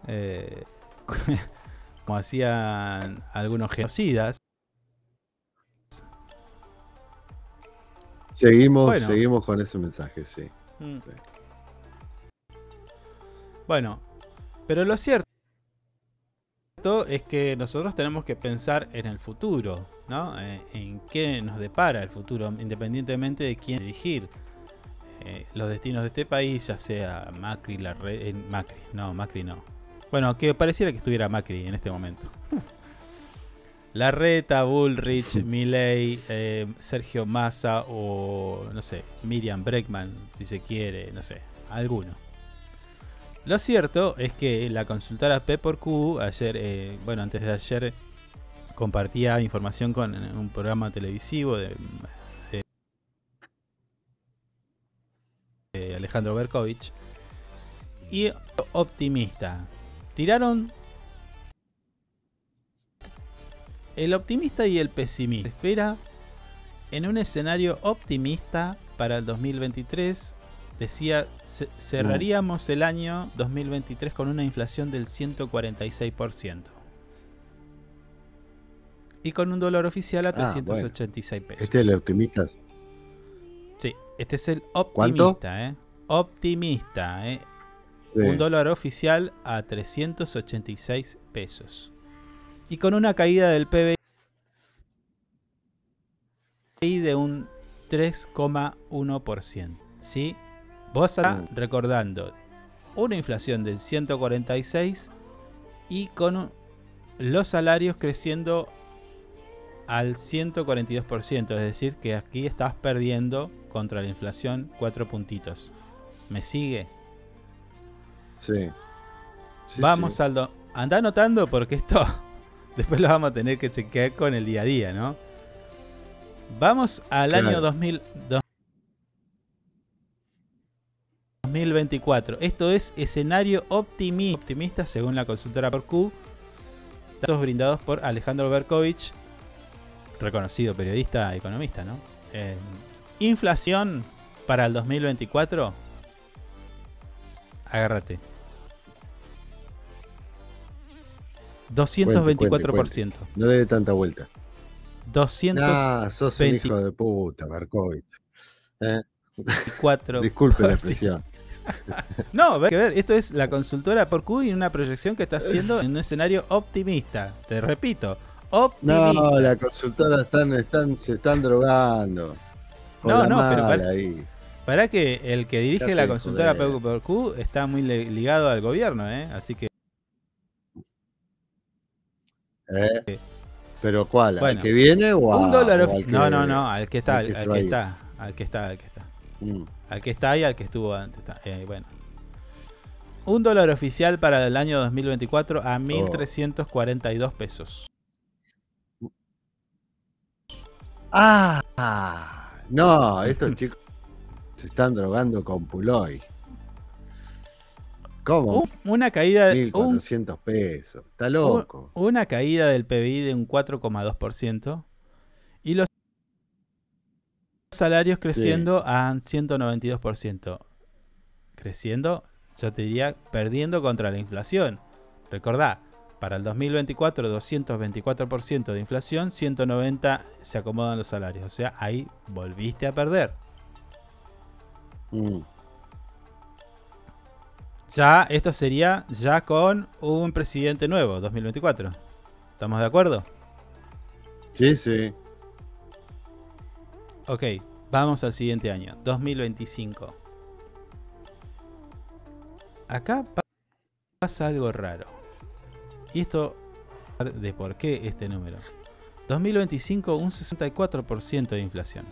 eh, como hacían algunos genocidas. Seguimos, Bueno. seguimos con ese mensaje, sí. Mm. Sí. Bueno, pero lo cierto es que nosotros tenemos que pensar en el futuro, ¿no? Eh, En qué nos depara el futuro, independientemente de quién dirigir eh, los destinos de este país, ya sea Macri, la re- eh, Macri, no, Macri no. Bueno, que pareciera que estuviera Macri en este momento. Larreta, Bullrich, Milei, eh, Sergio Massa o no sé, Miriam Breckman, si se quiere, no sé, alguno. Lo cierto es que la consultora P por Q ayer, eh, bueno, antes de ayer compartía información con un programa televisivo de, de- de Alejandro Berkovich y optimista. Tiraron el optimista y el pesimista. Espera en un escenario optimista para el 2023 decía "Ce- cerraríamos el año 2023 con una inflación del 146% y con un dólar oficial a Ah, bueno. 386 pesos. Este es el optimista. Sí, este es el optimista, ¿eh? Optimista, ¿eh? Sí. Un dólar oficial a 386 pesos. Y con una caída del PBI de un 3,1%. ¿Sí? Vos acá Mm. recordando una inflación del 146 y con los salarios creciendo al 142%, es decir, que aquí estás perdiendo contra la inflación 4 puntitos. ¿Me sigue? Sí. Sí, vamos sí. al... do- Anda anotando porque esto después lo vamos a tener que chequear con el día a día, ¿no? Vamos al Claro. año 2000, dos- 2024. Esto es escenario optimi- optimista según la consultora por Q. Datos brindados por Alejandro Berkovich, reconocido periodista economista, ¿no? Eh, inflación para el 2024. Agárrate. 224%. Cuente, cuente. No le dé tanta vuelta. 200 Ah, sos un hijo de puta, Berkovich. Eh, 24 Disculpe la expresión. No, hay que ver, esto es la consultora por Q y una proyección que está haciendo en un escenario optimista. Te repito, optimista. No, la consultora están, están, se están drogando. No, no, pero para- ahí. Para que el que dirige la consultora por Q está muy ligado al gobierno, ¿eh? Así que ¿Eh? ¿Pero cuál? Bueno, ¿Al que viene o, a- un dólar o ofi- al que- No, no, no, al que está, al que al está, al que está, al que está. Mm. Al que está y al que estuvo antes. está. Eh, bueno. Un dólar oficial para el año 2024 Oh. a 1.342 pesos. Ah, no, estos chicos se están drogando con Puloy. ¿Cómo? Un- una caída de un 1.400 pesos. Está loco. Un- Una caída del PBI de un 4,2% y los salarios creciendo a 192%. Creciendo, yo te diría, perdiendo contra la inflación. Recordá, para el 2024 224% de inflación, 190 se acomodan los salarios. O sea, ahí volviste a perder. Mm. Ya, esto sería ya con un presidente nuevo, 2024. ¿Estamos de acuerdo? Sí, sí. Ok, vamos al siguiente año, 2025. Acá pa- pasa algo raro. Y esto de por qué este número. 2025 un 64% de inflación.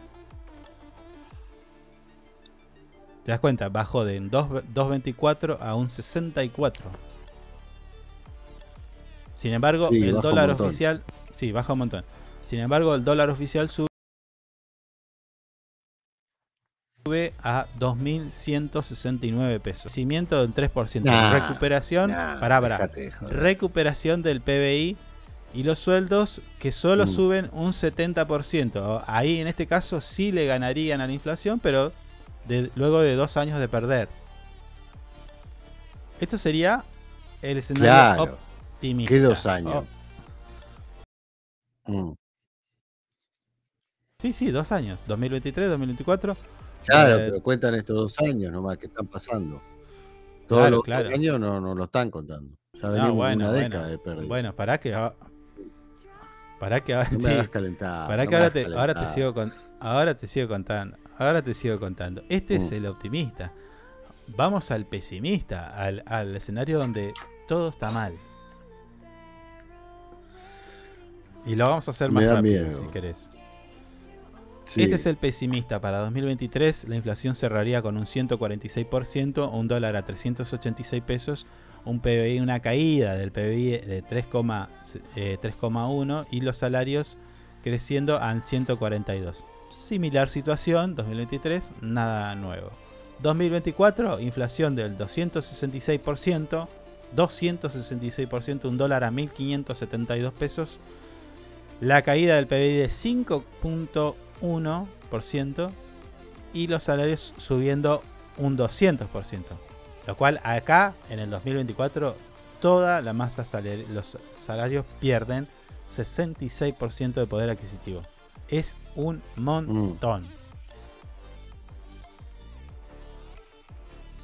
¿Te das cuenta? Bajó de 2.24 a un 64. Sin embargo, Sí, el dólar oficial... Sí, baja un montón. Sin embargo, el dólar oficial sube sube a 2.169 pesos. Crecimiento del 3%. Nah, recuperación, nah, de joder. recuperación del PBI y los sueldos que solo Mm. suben un 70%. Ahí en este caso sí le ganarían a la inflación, pero de- luego de dos años de perder. Esto sería el escenario Claro. optimista. ¿Qué dos años? Oh, Mm. sí, sí, dos años. 2023, 2024. Claro, Eh, pero cuentan estos dos años nomás que están pasando. Todos Claro, los claro. años no, no lo están contando. Ya No, venimos bueno, una bueno. década de pérdida. Bueno, pará que va- Pará que ahora No me sí. hagas calentar, Pará no que me ahora hagas te, ahora te calentar. sigo con, ahora te sigo contando. Ahora te sigo contando. Este es Mm. el optimista. Vamos al pesimista, al, al escenario donde todo está mal. Y lo vamos a hacer más rápido, miedo. si querés. Sí. Este es el pesimista. Para 2023 la inflación cerraría con un 146%, un dólar a 386 pesos, un PBI, una caída del PBI de 3,1 eh, 3,1 y los salarios creciendo a 142. Similar situación, 2023, nada nuevo. 2024, inflación del 266%, 266%, un dólar a 1.572 pesos. La caída del PBI de 5.1% y los salarios subiendo un 200%. Lo cual acá, en el 2024, toda la masa salarial, los salarios pierden 66% de poder adquisitivo. Es un montón.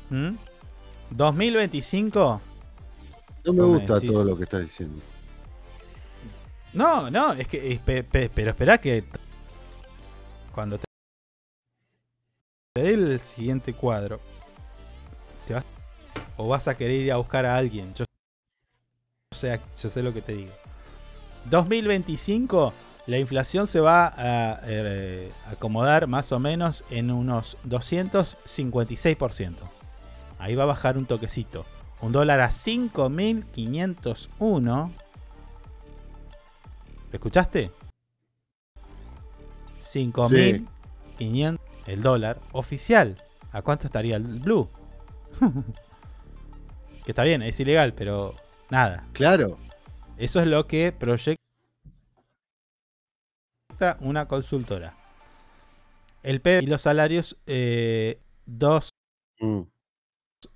¿Mm? 2025. No me ¿Cómo gusta decís? todo lo que estás diciendo. No, no, es que. pe- pero espera que. Cuando te. te dé el siguiente cuadro. Te vas. O vas a querer ir a buscar a alguien. Yo, o sea, yo sé lo que te digo. 2025. La inflación se va a eh, acomodar más o menos en unos 256%. Ahí va a bajar un toquecito. Un dólar a 5.501. ¿Escuchaste? 5.500 el dólar oficial. ¿A cuánto estaría el blue? que está bien, es ilegal, pero nada. Claro. Eso es lo que proyecta una consultora. El PIB y los salarios, eh, dos, Mm.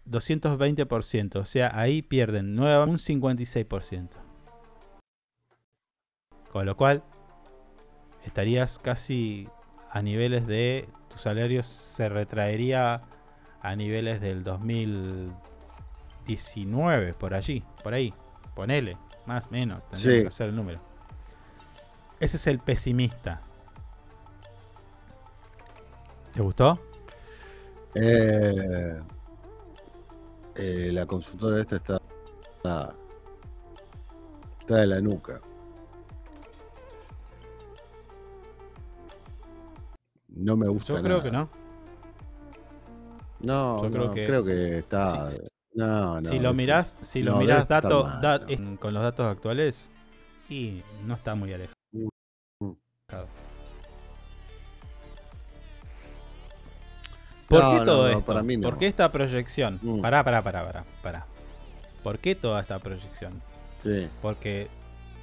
220%. O sea, ahí pierden un 56%. Con lo cual, estarías casi a niveles de. Tu salario se retraería a niveles del 2019, por allí, por ahí. Ponele, más menos, tendríamos Sí. que hacer el número. Ese es el pesimista. ¿Te gustó? Eh, eh, la consultora esta está, está, está de la nuca. No me gusta. Yo creo nada. que no. No, Yo creo no, que- creo que está. Sí, no, no. si lo mirás, si lo mirás dato, mal, da- no. en- con los datos actuales, y no está muy alejado. ¿Por No, qué todo no, esto? para mí. Mm. ¿Por qué esta proyección? Pará, pará, pará, pará, pará. ¿Por qué toda esta proyección? Sí. Porque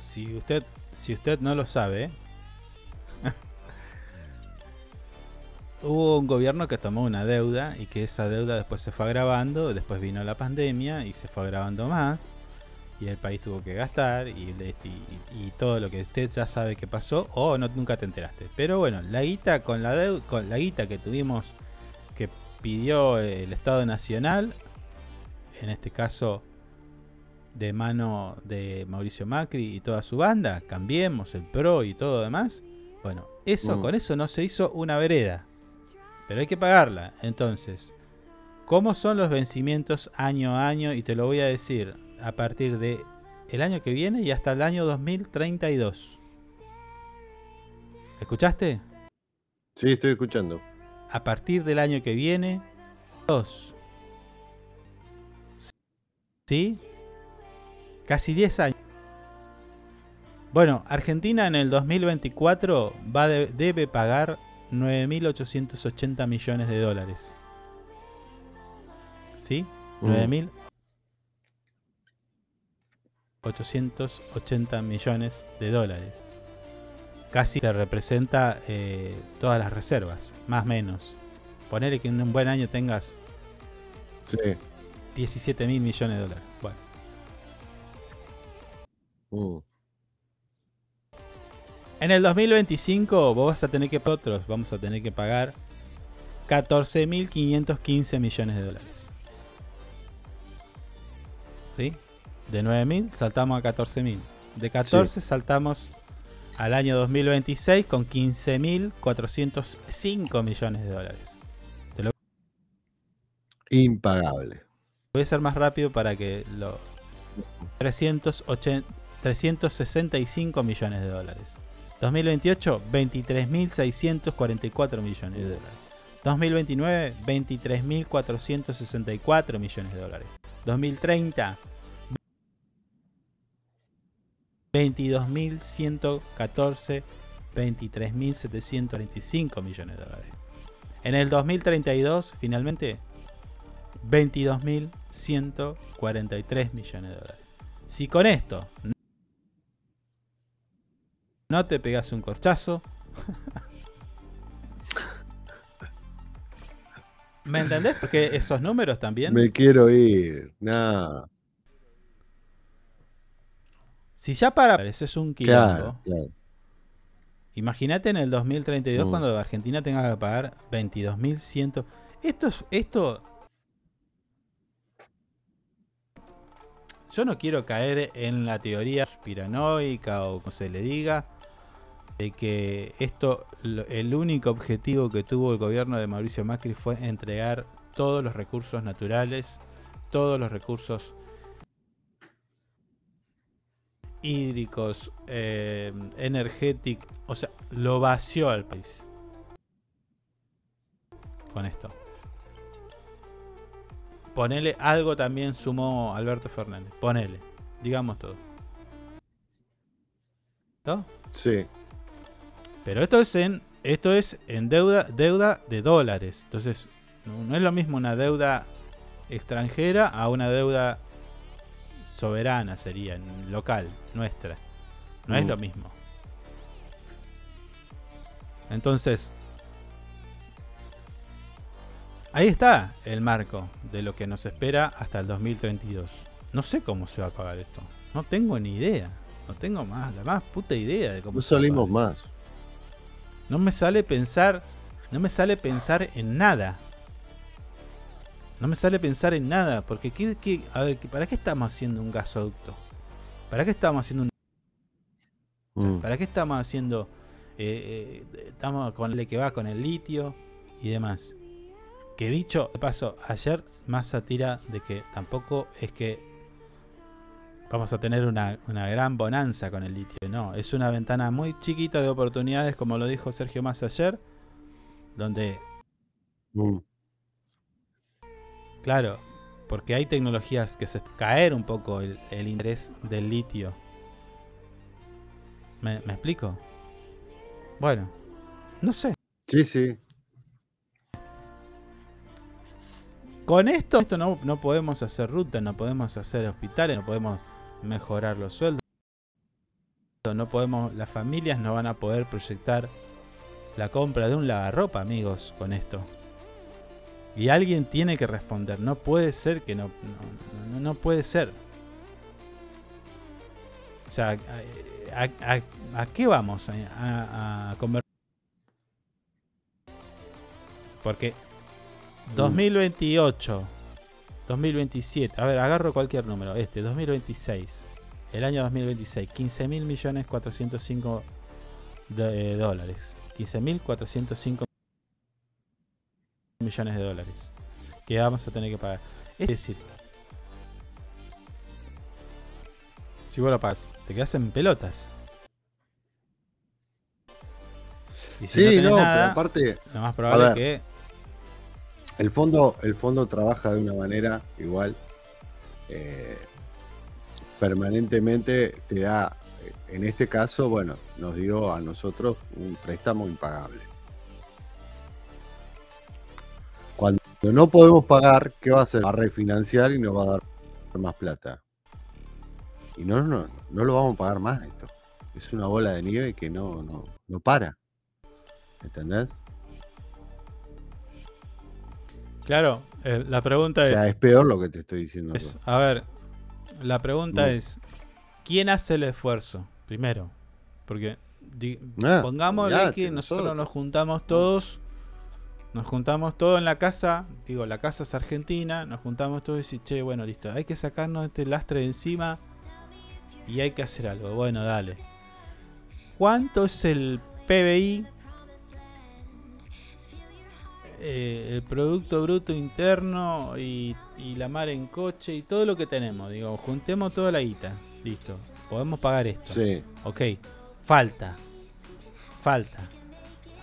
si usted, si usted no lo sabe, hubo un gobierno que tomó una deuda y que esa deuda después se fue agravando, después vino la pandemia y se fue agravando más y el país tuvo que gastar y, le- y- y todo lo que usted ya sabe que pasó o no nunca te enteraste. Pero bueno, la guita con la deu- con la guita que tuvimos que pidió el Estado Nacional, en este caso de mano de Mauricio Macri y toda su banda, cambiemos el PRO y todo lo demás. Bueno, eso Mm. con eso no se hizo una vereda. Pero hay que pagarla. Entonces, ¿cómo son los vencimientos año a año? Y te lo voy a decir a partir de el año que viene y hasta el año 2032. ¿Escuchaste? Sí, estoy escuchando. A partir del año que viene, dos. ¿Sí? Casi 10 años. Bueno, Argentina en el 2024 va de- debe pagar 9.880 millones de dólares. ¿Sí? Mm. 9.880 millones de dólares. Casi te representa eh, todas las reservas, más o menos. Ponerle que en un buen año tengas Sí. 17 mil millones de dólares. Bueno. Mm. En el 2025 vos vas a tener que otros vamos a tener que pagar 14.515 millones de dólares. ¿Sí? De 9.000 saltamos a 14.000. De 14 saltamos al año 2026 con 15.405 millones de dólares. Te lo Impagable. voy a hacer más rápido para que lo... 380 365 millones de dólares. 2028, 23.644 millones de dólares. 2029, 23.464 millones de dólares. 2030, 22.114, 23.745 millones de dólares. En el 2032, finalmente, 22.143 millones de dólares. Si con esto no te pegas un corchazo, ¿me entendés? Porque esos números también. Me quiero ir. Nah. Si ya para eso es un quilombo. Claro, claro. Imagínate en el 2032 Mm. cuando Argentina tenga que pagar 22.100. Esto es esto Yo no quiero caer en la teoría piranoica o como se le diga de que esto el único objetivo que tuvo el gobierno de Mauricio Macri fue entregar todos los recursos naturales, todos los recursos hídricos, eh, energéticos, o sea, lo vació al país. Con esto. Ponele algo también sumó Alberto Fernández. Ponele. Digamos todo. ¿No? Sí. Pero esto es en esto es en deuda deuda de dólares. Entonces, no, no es lo mismo una deuda extranjera a una deuda soberana sería, local, nuestra. No es Mm. lo mismo. Entonces, ahí está el marco de lo que nos espera hasta el 2032. No sé cómo se va a pagar esto. No tengo ni idea. No tengo más, la más puta idea de cómo No se va a salimos pagar. más. No me sale pensar, no me sale pensar en nada. No me sale pensar en nada, porque ¿qué, qué- a ver, ¿para qué estamos haciendo un gasoducto? ¿Para qué estamos haciendo un Mm. ¿Para qué estamos haciendo? eh, eh, estamos con el que va con el litio y demás. Que dicho de paso, ayer Massa tira de que tampoco es que vamos a tener una, una gran bonanza con el litio. No, es una ventana muy chiquita de oportunidades, como lo dijo Sergio Massa ayer, donde, Mm. Claro, porque hay tecnologías que se caer un poco el, el interés del litio. ¿Me, me explico? Bueno, no sé. Sí, sí. Con esto, esto no, no podemos hacer rutas, no podemos hacer hospitales, no podemos mejorar los sueldos. No podemos, las familias no van a poder proyectar la compra de un lavarropa, amigos, con esto. Y alguien tiene que responder. No puede ser que no. No, no- puede ser. O sea, ¿a, a- a- a qué vamos a, a, a conver- Porque 2028, 2027, a ver, agarro cualquier número, este, 2026, el año 2026, 15 mil millones 405 de eh, dólares, 15 mil 405 millones de dólares que vamos a tener que pagar. Es decir, si vos lo pagas, te quedas en pelotas. Y si Sí, no pero aparte, lo más probable ver, es que El fondo, el fondo trabaja de una manera igual. eh, permanentemente te da, eh, en este caso, bueno, nos dio a nosotros un préstamo impagable. Cuando no podemos pagar, ¿qué va a hacer? Va a refinanciar y nos va a dar más plata. Y no, no, no lo vamos a pagar más esto. Es una bola de nieve que no, no, no para. ¿Entendés? Claro, eh, la pregunta O es, sea, es peor lo que te estoy diciendo. es- a ver, la pregunta es, ¿quién hace el esfuerzo? Primero, porque di- Ah, pongámosle olvidate, que nosotros nosotros. nos juntamos todos, nos juntamos todos en la casa, digo, la casa es argentina, nos juntamos todos y che, bueno, listo, hay que sacarnos este lastre de encima y hay que hacer algo. Bueno, dale. ¿Cuánto es el PBI? eh, el Producto Bruto Interno y, y la mar en coche y todo lo que tenemos. Digo, juntemos toda la guita. Listo. Podemos pagar esto. Sí. Ok. Falta. Falta.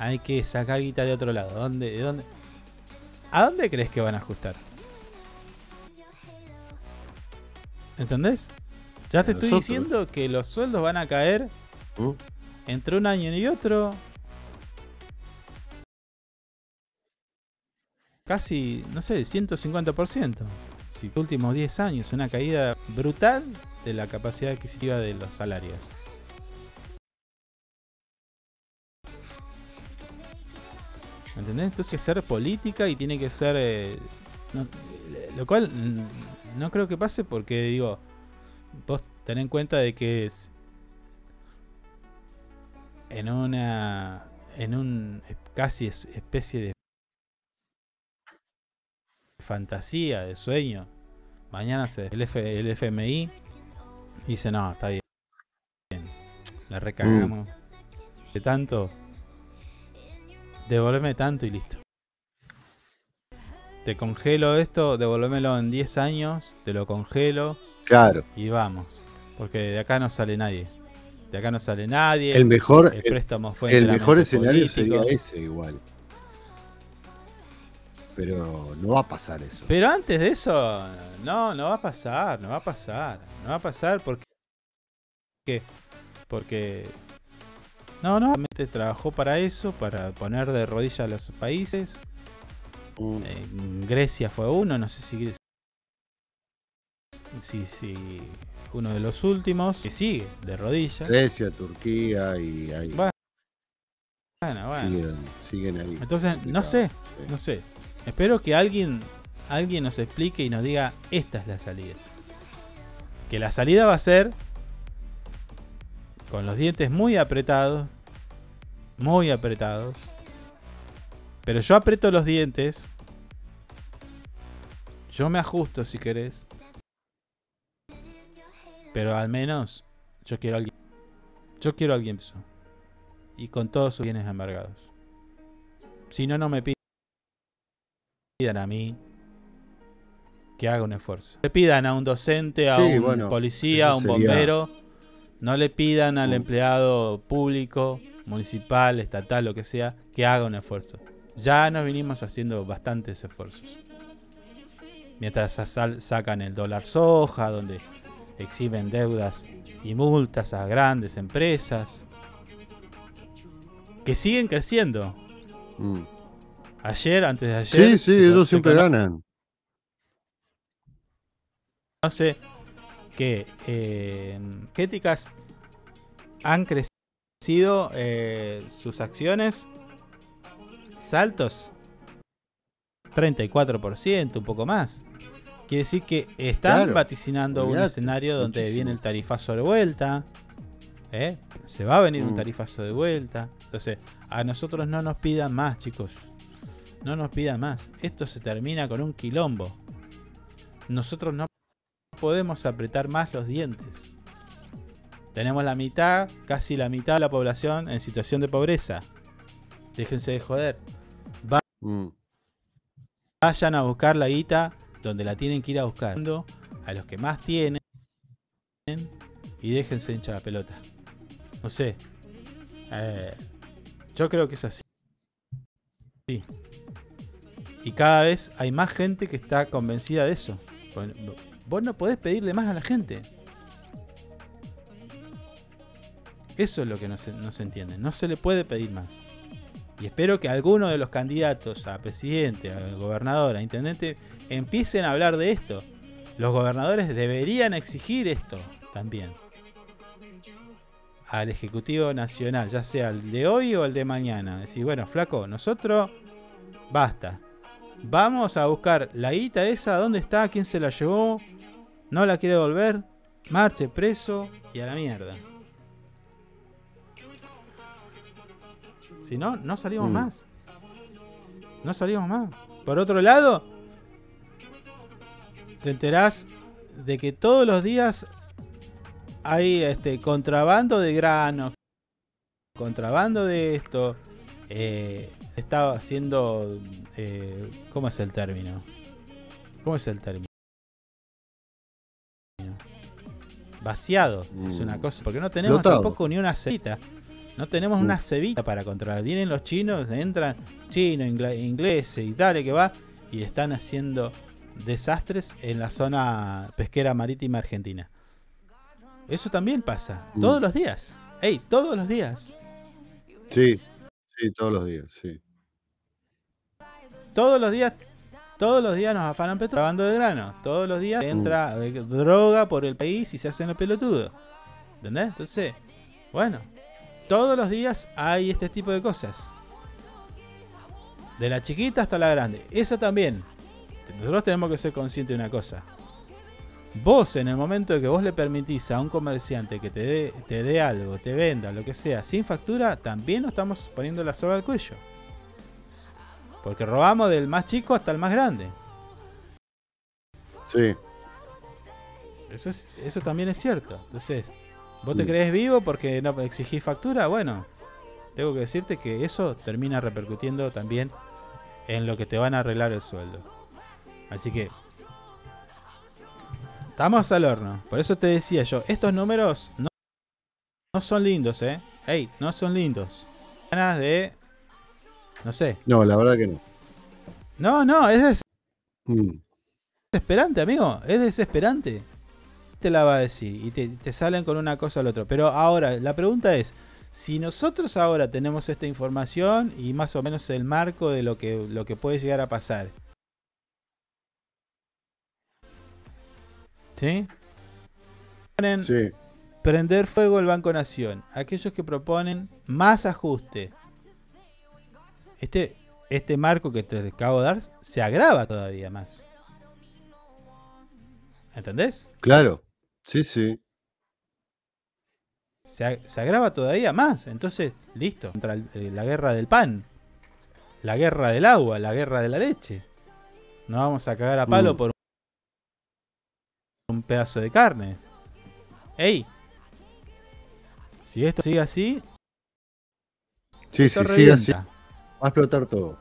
Hay que sacar guita de otro lado. ¿Dónde, de dónde? ¿A dónde crees que van a ajustar? ¿Entendés? Ya te estoy diciendo que los sueldos van a caer ¿Mm? entre un año y otro. Casi, no sé, 150%. Si últimos 10 años, una caída brutal de la capacidad adquisitiva de los salarios. ¿Entendés? Entonces hay que ser política y tiene que ser... eh, no- lo cual mm, no creo que pase porque digo, vos ten en cuenta de que es en una en un casi es- especie de fantasía, de sueño. Mañana se el, F- el FMI dice, "No, está bien. La recagamos. De tanto devolveme tanto y listo. Te congelo esto, devolvémelo en 10 años, te lo congelo Claro. y vamos. Porque de acá no sale nadie. De acá no sale nadie. El mejor, el préstamo fue el mejor escenario político. sería ese igual. Pero no va a pasar eso. Pero antes de eso, no, no va a pasar, no va a pasar. No va a pasar porque. ¿Qué? Porque. No, no, realmente trabajó para eso, para poner de rodillas a los países. Mm. Eh, Grecia fue uno, no sé si. Si, si uno de los últimos. Que sigue, de rodillas. Grecia, Turquía y ahí. Bueno, bueno. Siguen, siguen ahí. Entonces, no sé, no sé. Espero que alguien, alguien nos explique y nos diga, esta es la salida. Que la salida va a ser con los dientes muy apretados, muy apretados. Pero yo aprieto los dientes. Yo me ajusto si querés. Pero al menos yo quiero a alguien. Yo quiero a alguien eso. Y con todos sus bienes embargados. Si no, no me pidan a mí que haga un esfuerzo. Le pidan a un docente, a Sí, un bueno, policía, a un bombero. No le pidan al empleado público, municipal, estatal, lo que sea, que haga un esfuerzo. Ya nos vinimos haciendo bastantes esfuerzos. Mientras sacan el dólar soja, donde exhiben deudas y multas a grandes empresas que siguen creciendo. Mm. Ayer, antes de ayer. Sí, sí, se- ellos siempre ganan. conoce que eh, energéticas han crecido eh, sus acciones saltos 34%, un poco más. Quiere decir que están Claro, vaticinando un escenario donde muchísimo. viene el tarifazo de vuelta. ¿eh? Se va a venir un Mm. tarifazo de vuelta. Entonces, a nosotros no nos pidan más, chicos. No nos pidan más. Esto se termina con un quilombo. Nosotros no podemos apretar más los dientes. Tenemos la mitad, casi la mitad de la población en situación de pobreza. Déjense de joder. Va- Mm. Vayan a buscar la guita donde la tienen que ir a buscar. A los que más tienen. Y déjense hinchar la pelota. No sé. Eh, Yo creo que es así. Sí. Y cada vez hay más gente que está convencida de eso. Bueno, Vos no podés pedirle más a la gente. Eso es lo que no se, no se entiende. No se le puede pedir más. Y espero que alguno de los candidatos a presidente, a gobernador, a intendente, empiecen a hablar de esto. Los gobernadores deberían exigir esto también. Al Ejecutivo Nacional, ya sea el de hoy o el de mañana. Decir, bueno, flaco, nosotros, basta. Vamos a buscar la guita esa, ¿dónde está? ¿Quién se la llevó? ¿No la quiere devolver? Marche preso y a la mierda. Si no, no salimos Mm. más. No salimos más. Por otro lado, te enterás de que todos los días hay este contrabando de granos, contrabando de esto. Eh, estaba haciendo. eh, ¿Cómo es el término? ¿Cómo es el término? Vaciado es una Mm. cosa. Porque no tenemos tampoco ni una cebita. No tenemos una cebita para controlar. Vienen los chinos, entran ingleses y tal, que va. Y están haciendo desastres en la zona pesquera marítima argentina. Eso también pasa. Mm. Todos los días. Ey, todos los días. Sí, sí, todos los días, sí. Todos los días. Todos los días nos afanan petróleo de grano. Todos los días entra droga por el país y se hacen los pelotudos. ¿Entendés? Entonces, bueno. Todos los días hay este tipo de cosas. De la chiquita hasta la grande. Eso también. Nosotros tenemos que ser conscientes de una cosa. Vos, en el momento de que vos le permitís a un comerciante que te dé, te dé algo, te venda, lo que sea, sin factura, también nos estamos poniendo la soga al cuello. Porque robamos del más chico hasta el más grande. Sí. Eso, es, eso también es cierto. Entonces, ¿vos te crees vivo porque no exigís factura? Bueno, tengo que decirte que eso termina repercutiendo también en lo que te van a arreglar el sueldo. Así que, estamos al horno. Por eso te decía yo, estos números no, no son lindos, ¿eh? Ey, no son lindos. Ganas de... No sé. No, la verdad que no. No, no, es Mm. desesperante, amigo. Es desesperante. Te la va a decir y te, te salen con una cosa al otro. Pero ahora, la pregunta es, si nosotros ahora tenemos esta información y más o menos el marco de lo que, lo que puede llegar a pasar. ¿Sí? Sí. Prender fuego el Banco Nación. Aquellos que proponen más ajuste. Este, este marco que te acabo de dar se agrava todavía más. ¿Entendés? Claro. Sí, sí. Se, ag- se agrava todavía más. Entonces, listo. Contra el- eh, la guerra del pan. La guerra del agua. La guerra de la leche. No vamos a cagar a palo Mm. por un pedazo de carne. ¡Ey! Si esto sigue así, Sí, esto sí, sigue así. revienta. Va a explotar todo.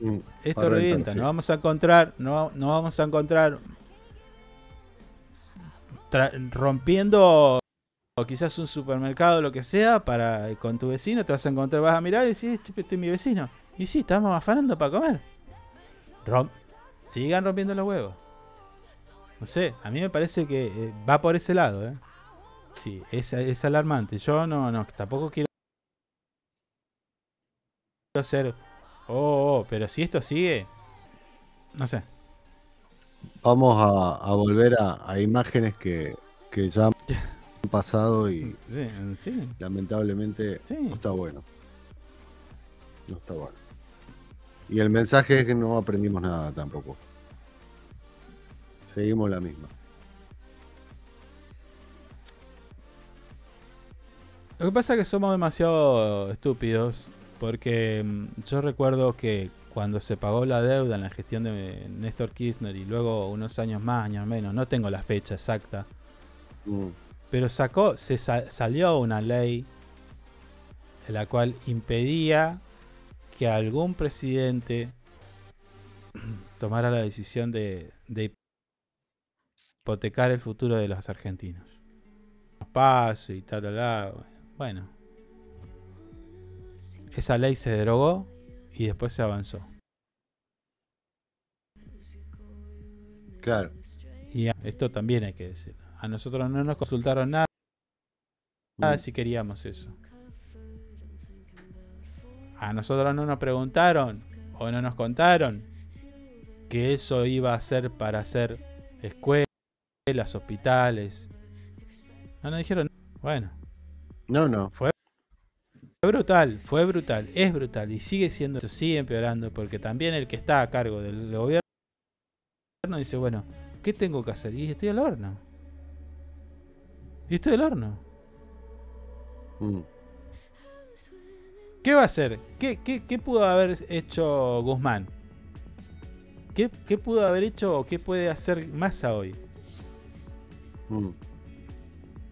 Mm, Esto reventar, revienta, sí. no vamos a encontrar, no, no vamos a encontrar tra- rompiendo o quizás un supermercado lo que sea para con tu vecino te vas a encontrar, vas a mirar y decís, "Che, este es mi vecino. Y sí, estamos afanando para comer. Rom- sigan rompiendo los huevos. No sé, a mí me parece que eh, va por ese lado, ¿eh? Sí, es, es alarmante. Yo no, no, tampoco quiero ser, oh, oh, pero si esto sigue, no sé. Vamos a, a volver a, a imágenes que, que ya han pasado y Sí, sí. lamentablemente Sí. no está bueno. No está bueno. Y el mensaje es que no aprendimos nada tampoco. Seguimos la misma. Lo que pasa es que somos demasiado estúpidos. Porque mm, yo recuerdo que cuando se pagó la deuda en la gestión de Néstor Kirchner y luego unos años más, años menos, no tengo la fecha exacta, Mm, pero sacó, se sa- salió una ley en la cual impedía que algún presidente tomara la decisión de, de hipotecar el futuro de los argentinos. Paso y tal, tal, tal. Bueno. esa ley se derogó y después se avanzó. Claro. Y esto también hay que decir. A nosotros no nos consultaron nada, nada si queríamos eso. A nosotros no nos preguntaron o no nos contaron que eso iba a ser para hacer escuelas, hospitales. No nos dijeron, bueno, No, no. fue fue brutal, fue brutal, es brutal y sigue siendo, eso, sigue empeorando porque también el que está a cargo del gobierno dice, bueno, ¿qué tengo que hacer? Y estoy al horno. Y estoy al horno. Mm. ¿Qué va a hacer? ¿Qué, qué, qué pudo haber hecho Guzmán? ¿Qué, qué pudo haber hecho o qué puede hacer Massa hoy? Mm.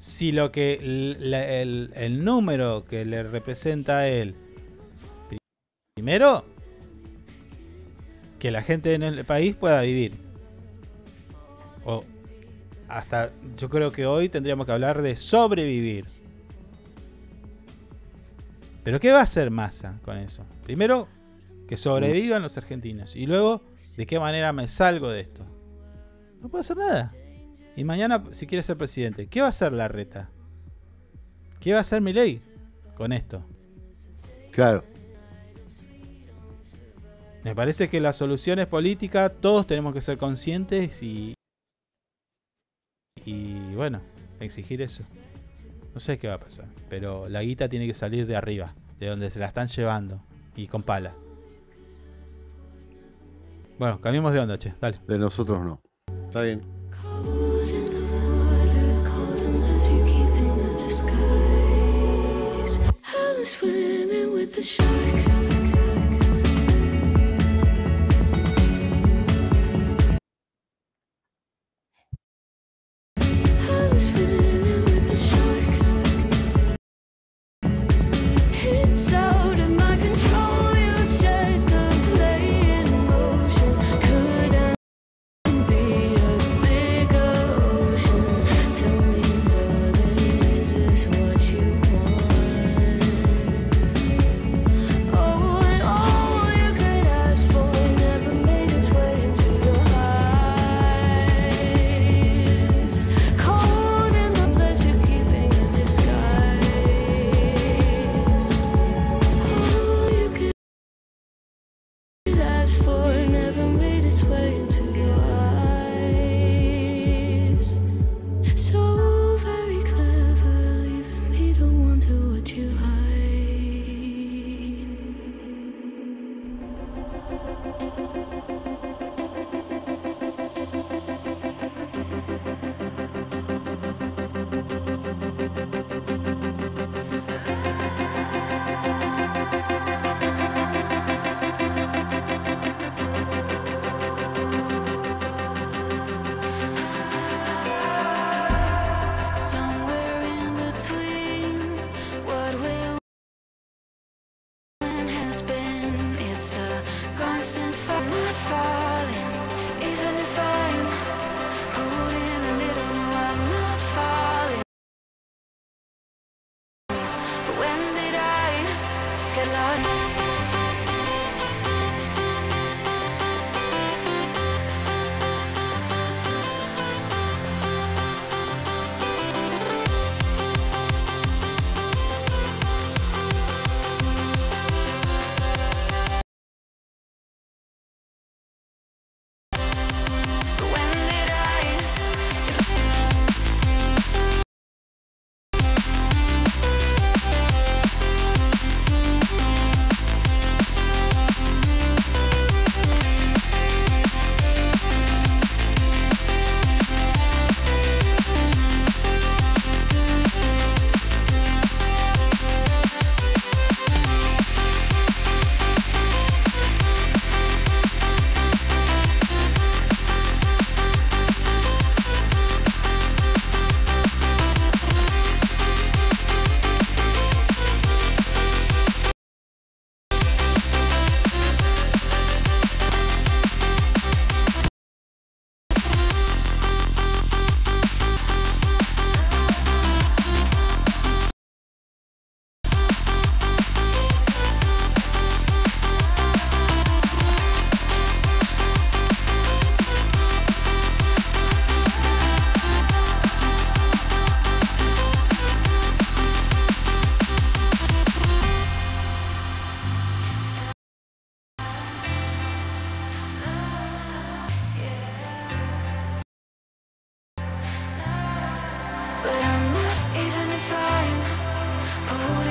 Si lo que el, el- número que le representa a él, primero, que la gente en el país pueda vivir. O hasta, yo creo que hoy tendríamos que hablar de sobrevivir. Pero ¿qué va a hacer Massa con eso? Primero, que sobrevivan los argentinos. Y luego, ¿de qué manera me salgo de esto? No puedo hacer nada. Y mañana, si quiere ser presidente, ¿qué va a hacer la reta? ¿Qué va a hacer Milei con esto? Claro. Me parece que la solución es política, todos tenemos que ser conscientes y. Y bueno, exigir eso. No sé qué va a pasar, pero la guita tiene que salir de arriba, de donde se la están llevando, y con pala. Bueno, cambiemos de onda, che, dale. De nosotros no. Está bien. Swimming with the sharks. Oh.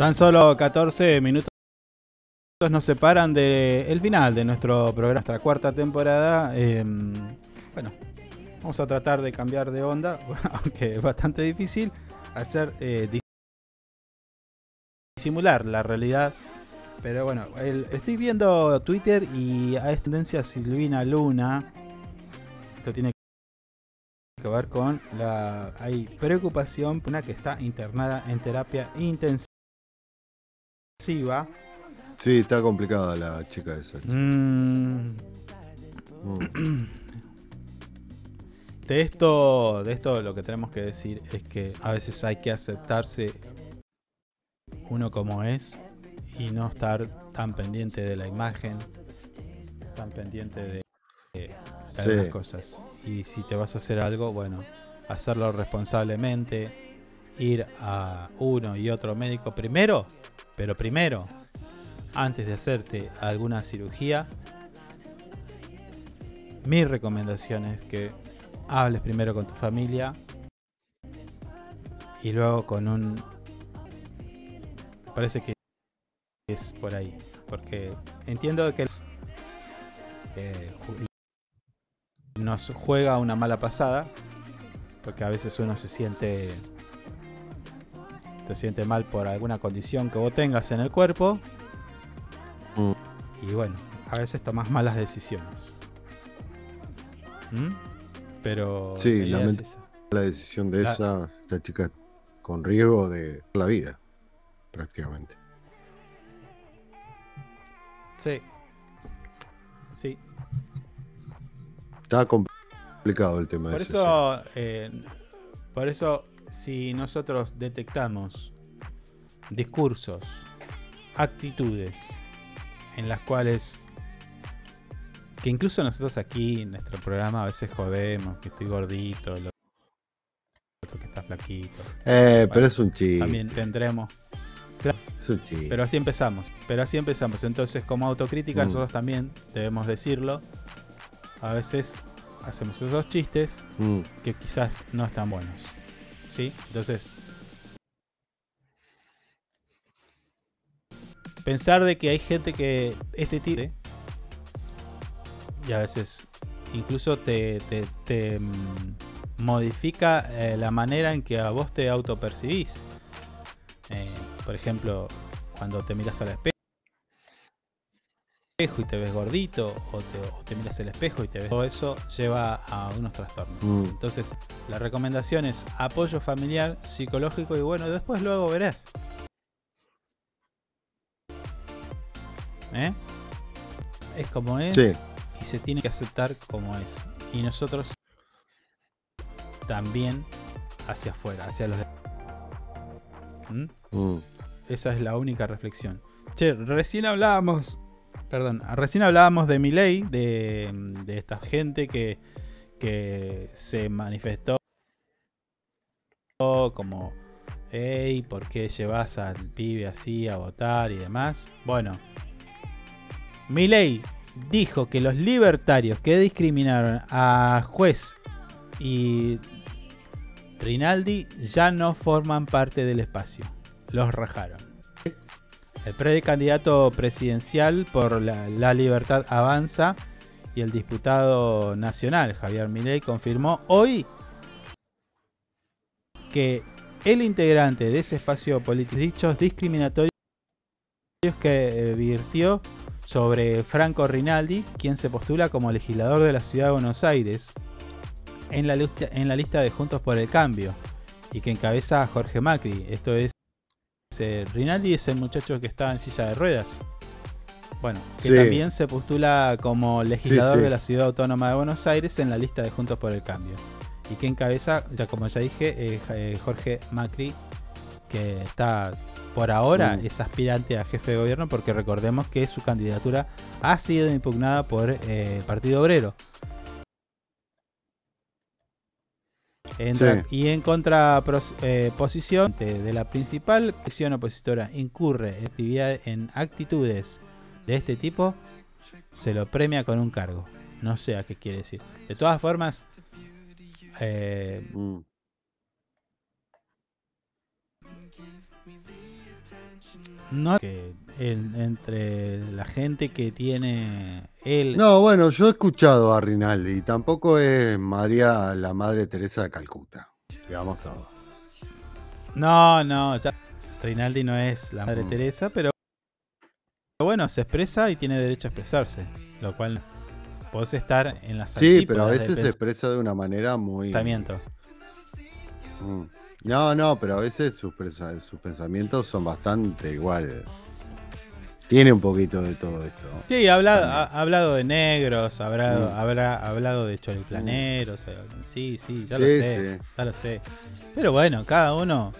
Tan solo 14 minutos nos separan del final de nuestro programa, nuestra cuarta temporada. Eh, bueno, vamos a tratar de cambiar de onda, aunque es bastante difícil, hacer eh, dis- disimular la realidad. Pero bueno, estoy viendo Twitter y hay tendencia Silvina Luna. Esto tiene que ver con la hay preocupación una que está internada en terapia intensiva. Sí, está complicada la chica esa. Mm. Mm. De esto, de esto lo que tenemos que decir es que a veces hay que aceptarse uno como es y no estar tan pendiente de la imagen, tan pendiente de, de Sí. algunas cosas. Y si te vas a hacer algo, bueno, hacerlo responsablemente, ir a uno y otro médico primero, pero primero, antes de hacerte alguna cirugía, mi recomendación es que hables primero con tu familia y luego con un... Parece que es por ahí, porque entiendo que eh, nos juega una mala pasada, porque a veces uno se siente se siente mal por alguna condición que vos tengas en el cuerpo Mm. y bueno, a veces tomas malas decisiones. ¿Mm? Pero Sí, la es esa. la decisión de La- esa, esta chica con riesgo de la vida, prácticamente. Sí. Sí. Está complicado el tema Por ese, eso, eh, por eso, si nosotros detectamos discursos, actitudes en las cuales que incluso nosotros aquí en nuestro programa a veces jodemos que estoy gordito, lo que está flaquito. Eh, pero es un chiste. También tendremos. Claro, Es un chiste. Pero así empezamos. Pero así empezamos. Entonces, como autocrítica, Mm. nosotros también debemos decirlo. A veces hacemos esos chistes Mm. que quizás no están buenos. ¿Sí? Entonces. Pensar de que hay gente que este tipo y a veces incluso te, te- te, mm, modifica eh, la manera en que a vos te autopercibís. Eh, por ejemplo, cuando te miras al espejo y te ves gordito, o te, o te miras el espejo y te ves. Todo eso lleva a unos trastornos. Mm. Entonces, la recomendación es apoyo familiar, psicológico y bueno, después luego verás. ¿Eh? Es como es Sí. y se tiene que aceptar como es. Y nosotros también hacia afuera, hacia los demás. ¿Mm? Mm. Esa es la única reflexión. Che, recién hablábamos. Perdón, recién hablábamos de Milei, de, de esta gente que, que se manifestó como, hey, ¿por qué llevas al pibe así a votar y demás? Bueno, Milei dijo que los libertarios que discriminaron a juez y Rinaldi ya no forman parte del espacio. Los rajaron. El precandidato presidencial por la, Libertad Avanza y el diputado nacional Javier Milei confirmó hoy que el integrante de ese espacio político dichos discriminatorios que virtió sobre Franco Rinaldi, quien se postula como legislador de la ciudad de Buenos Aires en la, en la lista de Juntos por el Cambio y que encabeza a Jorge Macri. Esto es, eh, Rinaldi es el muchacho que estaba en silla de ruedas. Bueno, que Sí. también se postula como legislador sí. de la ciudad autónoma de Buenos Aires en la lista de Juntos por el Cambio. Y que encabeza, ya como ya dije, eh, eh, Jorge Macri, que está por ahora Mm. es aspirante a jefe de gobierno porque recordemos que su candidatura ha sido impugnada por eh, Partido Obrero. Entra- Sí. Y en contraposición de la principal presión opositora incurre en, actividad- en actitudes de este tipo, se lo premia con un cargo. No sé a qué quiere decir. De todas formas, eh, Mm. No que entre la gente que tiene él No, bueno, yo he escuchado a Rinaldi y tampoco es María la Madre Teresa de Calcuta. Digamos todo. No, no, ya- Rinaldi no es la Madre Mm. Teresa, pero bueno, se expresa y tiene derecho a expresarse, lo cual podés estar en las Sí, pero a veces se expresa de una manera muy. pensamiento. Mm. No, no, pero a veces sus, pensamientos son bastante igual. Tiene un poquito de todo esto. Sí, ha hablado, ha, ha hablado de negros, habrá, Mm. habrá hablado de choriplaneros, eh, sí, sí, ya lo sé, sí. ya lo sé. Pero bueno, cada uno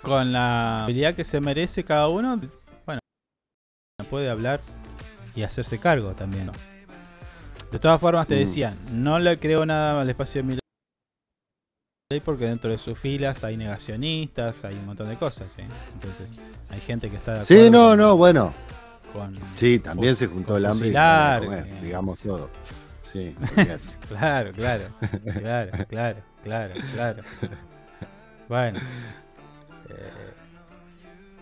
con la habilidad que se merece cada uno, bueno, puede hablar y hacerse cargo también. ¿no? De todas formas, te Mm. decían, no le creo nada al espacio de Milei porque dentro de sus filas hay negacionistas, hay un montón de cosas, ¿eh? Entonces, hay gente que está de Sí, acuerdo no, con- no, bueno. con Sí, también se juntó el hambre y fusilar, la comer, eh. digamos todo. Sí. Claro, claro, claro, claro, claro, claro. Bueno. eh,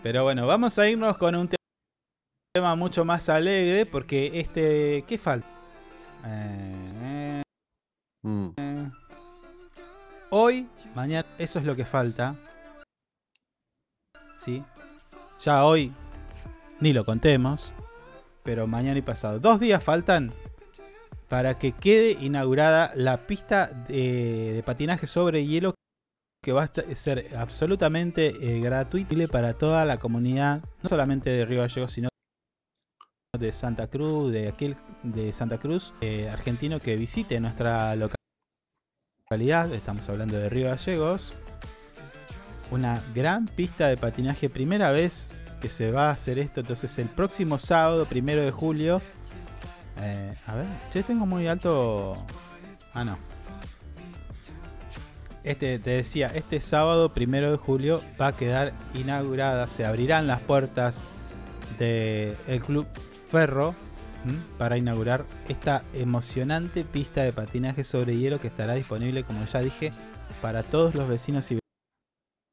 pero bueno, vamos a irnos con un te- tema mucho más alegre porque este... ¿Qué falta? Eh, eh, hoy, mañana, eso es lo que falta. ¿Sí? Ya hoy ni lo contemos, pero mañana y pasado. Dos días faltan para que quede inaugurada la pista de, patinaje sobre hielo que va a ser absolutamente eh, gratuita para toda la comunidad, no solamente de Río Gallegos, sino de Santa Cruz, de aquel de Santa Cruz, eh, argentino que visite nuestra localidad, estamos hablando de Río Gallegos, una gran pista de patinaje, primera vez que se va a hacer esto, entonces el próximo sábado, primero de julio, eh, a ver, che, tengo muy alto. Ah, no. Este, te decía, este sábado, primero de julio, va a quedar inaugurada. Se abrirán las puertas del Club Ferro para inaugurar esta emocionante pista de patinaje sobre hielo que estará disponible, como ya dije, para todos los vecinos y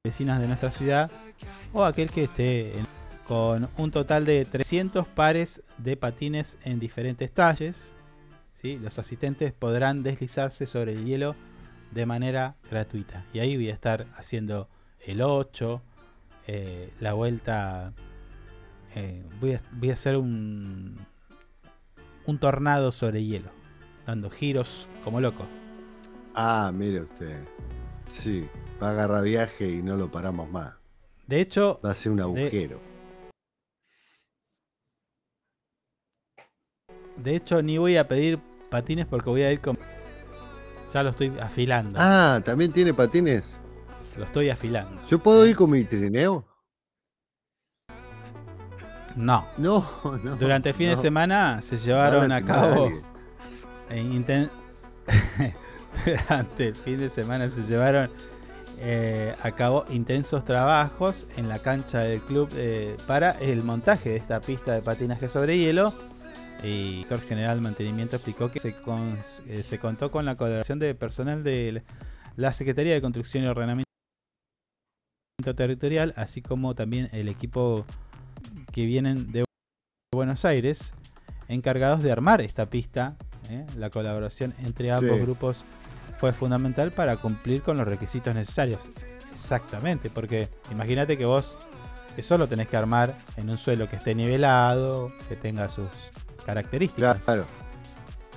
vecinas de nuestra ciudad o aquel que esté con un total de 300 pares de patines en diferentes talles. Los asistentes podrán deslizarse sobre el hielo de manera gratuita. Y ahí voy a estar haciendo el 8, eh, la vuelta eh, voy, a, voy a hacer un, un tornado sobre hielo, dando giros como loco. Ah, mire usted. Sí, va a agarrar viaje y no lo paramos más. De hecho, Va a ser un agujero. de hecho ni voy a pedir patines porque voy a ir con... Ya lo estoy afilando. Ah, ¿también tiene patines? Lo estoy afilando. ¿Yo puedo ir con mi trineo? No. No, no. Durante el fin de semana se llevaron a cabo. inten- Durante el fin de semana se llevaron eh, a cabo intensos trabajos en la cancha del club eh, para el montaje de esta pista de patinaje sobre hielo. Y el director general de mantenimiento explicó que se, cons- eh, se contó con la colaboración de personal de la Secretaría de Construcción y Ordenamiento Territorial, así como también el equipo que vienen de Buenos Aires, encargados de armar esta pista. ¿eh? La colaboración entre ambos Sí. grupos fue fundamental para cumplir con los requisitos necesarios. Exactamente, porque imagínate que vos eso lo tenés que armar en un suelo que esté nivelado, que tenga sus características. Claro.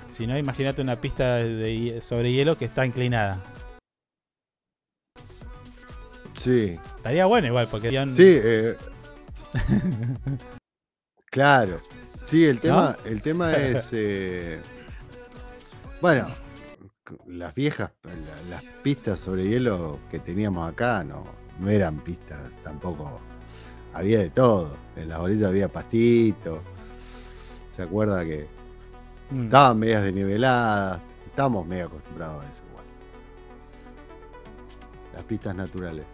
Si no, imagínate una pista de sobre hielo que está inclinada. Sí. Estaría bueno igual, porque Sí, eh, claro. Sí, el tema, ¿No? el tema es. eh, bueno, las viejas, la- las pistas sobre hielo que teníamos acá no, no eran pistas tampoco. Había de todo. En las orillas había pastito. ¿Se acuerda que Mm. estaban medias deniveladas? Estamos medio acostumbrados a eso igual. Las pistas naturales.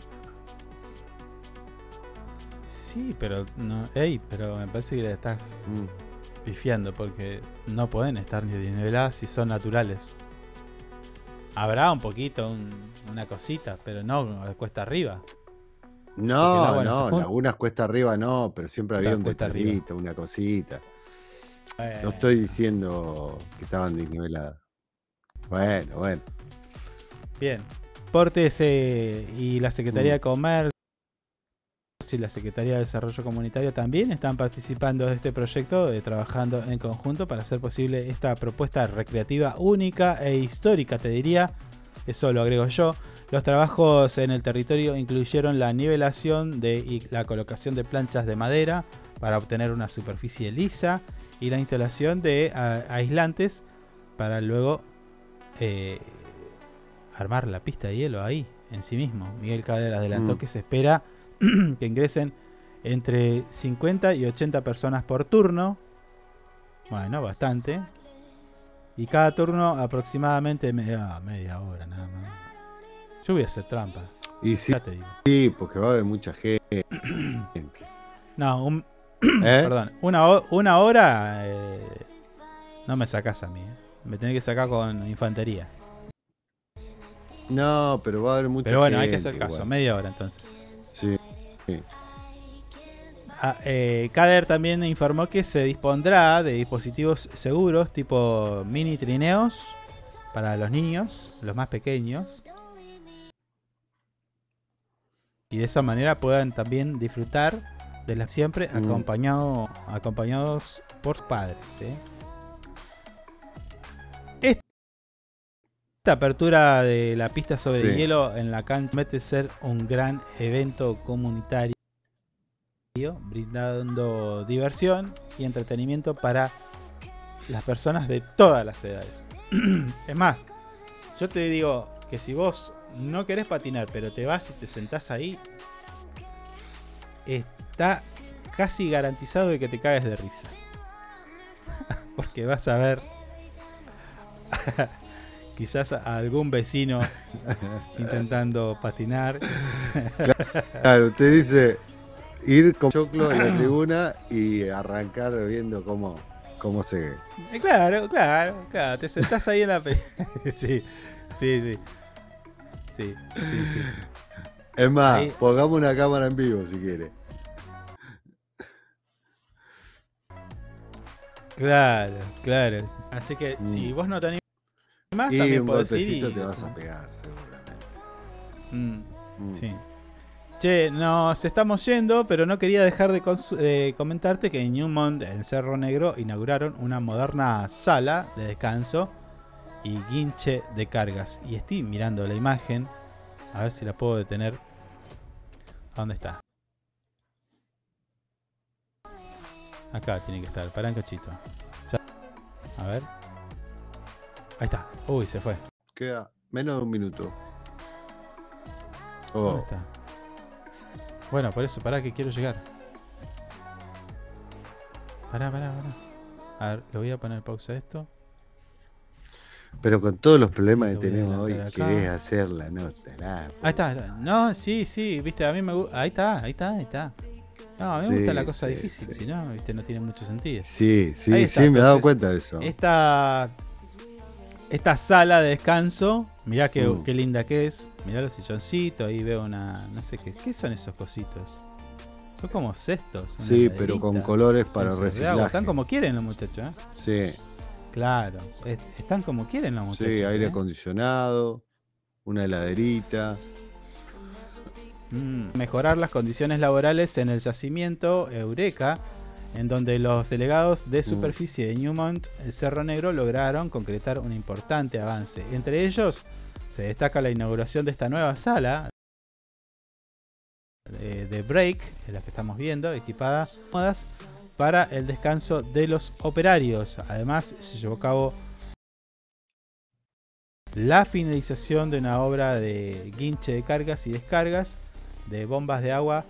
Sí, pero no, ey, pero me parece que le estás pifiando porque no pueden estar ni niveladas si son naturales. Habrá un poquito, un- una cosita, pero no cuesta arriba. No, no se no, lagunas cuesta arriba no, pero siempre había un detallito, una cosita. No estoy diciendo que estaban desniveladas. Bueno, bueno. Bien. Portes eh, y la Secretaría Mm. de Comercio y la Secretaría de Desarrollo Comunitario también están participando de este proyecto, eh, trabajando en conjunto para hacer posible esta propuesta recreativa única e histórica, te diría. Eso lo agrego yo. Los trabajos en el territorio incluyeron la nivelación de, y la colocación de planchas de madera para obtener una superficie lisa y la instalación de a- aislantes para luego eh, armar la pista de hielo ahí, en sí mismo. Miguel Cader adelantó Mm. que se espera que ingresen entre 50 y 80 personas por turno. Bueno, bastante. Y cada turno aproximadamente media, media hora nada más. Yo voy a hacer trampa. Y sí, Ya te digo. sí, porque va a haber mucha gente. No, un, ¿Eh? perdón, una, una hora eh, no me sacás a mí. eh. Me tenés que sacar con infantería. No, pero va a haber mucha gente. Pero bueno, hay que hacer caso. igual. Media hora entonces. Sí. Sí. Ah, eh, Cader también informó que se dispondrá de dispositivos seguros tipo mini trineos para los niños, los más pequeños. Y de esa manera puedan también disfrutar de la siempre Mm. acompañado, acompañados por padres. ¿eh? Esta apertura de la pista sobre Sí. hielo en la cancha promete ser un gran evento comunitario brindando diversión y entretenimiento para las personas de todas las edades. es más, yo te digo que si vos no querés patinar, pero te vas y te sentás ahí, está casi garantizado de que te caes de risa. Porque vas a ver quizás a algún vecino intentando patinar. Claro, usted dice ir con choclo en la tribuna y arrancar viendo cómo, cómo se. Eh, Claro, claro, claro. Te sentás ahí en la. sí, sí, sí. Sí, sí, sí. Es más, Ahí- pongamos una cámara en vivo si quiere. Claro, claro. Así que Mm. si vos no te Y también un golpecito y- te vas a pegar, seguramente. Mm, Mm. Sí. Che, nos estamos yendo, pero no quería dejar de, comentarte que en Newmont, en Cerro Negro, inauguraron una moderna sala de descanso y guinche de cargas. Y estoy mirando la imagen, a ver si la puedo detener. ¿A dónde está? Acá tiene que estar, para un cachito. A ver. Ahí está. Uy, se fue. Queda menos de un minuto. ¿Dónde Oh, está? Bueno, por eso, pará que quiero llegar. Pará, pará, pará. A ver, le voy a poner pausa a esto. pero con todos los problemas que tenemos hoy, acá. querés hacer la nota. nada. Ahí está, ahí está. No, sí, sí, viste, a mí me gusta. Ahí está, ahí está, ahí está. No, a mí me Sí, gusta la cosa sí, difícil, sí. si no, viste, no tiene mucho sentido. Sí, sí, sí, me he dado cuenta de eso. Esta, esta sala de descanso, mirá qué, Mm. qué linda que es. Mirá los silloncitos, ahí veo una. No sé qué. ¿Qué son esos cositos? Son como cestos. Sí, pero con colores para agua. reciclaje. Están como quieren los muchachos, ¿eh? Sí, Claro, es- están como quieren los muchachos. sí, aire ¿eh? acondicionado, una heladerita. Mm, mejorar las condiciones laborales en el yacimiento Eureka, en donde los delegados Mm. de superficie de Newmont, el Cerro Negro, lograron concretar un importante avance. Entre ellos se destaca la inauguración de esta nueva sala de, de break, en la que estamos viendo, equipada para el descanso de los operarios. Además, se llevó a cabo la finalización de una obra de guinche de cargas y descargas de bombas de agua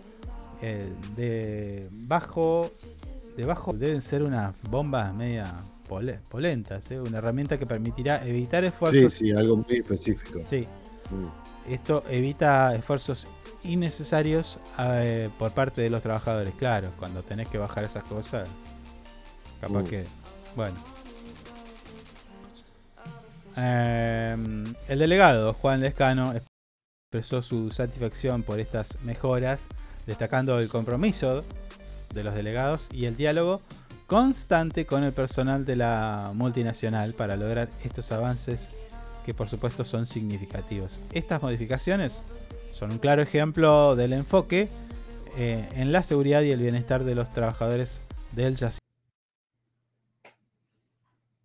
eh, de bajo de bajo deben ser unas bombas media pole- polentas ¿eh? una herramienta que permitirá evitar Sí, esfuerzos sí, algo muy específico. Sí. Mm. esto evita esfuerzos innecesarios eh, por parte de los trabajadores claro cuando tenés que bajar esas cosas capaz Mm. que bueno Em, el delegado Juan Lescano expresó su satisfacción por estas mejoras, destacando el compromiso de los delegados y el diálogo constante con el personal de la multinacional para lograr estos avances que por supuesto son significativos. Estas modificaciones son un claro ejemplo del enfoque eh, en la seguridad y el bienestar de los trabajadores del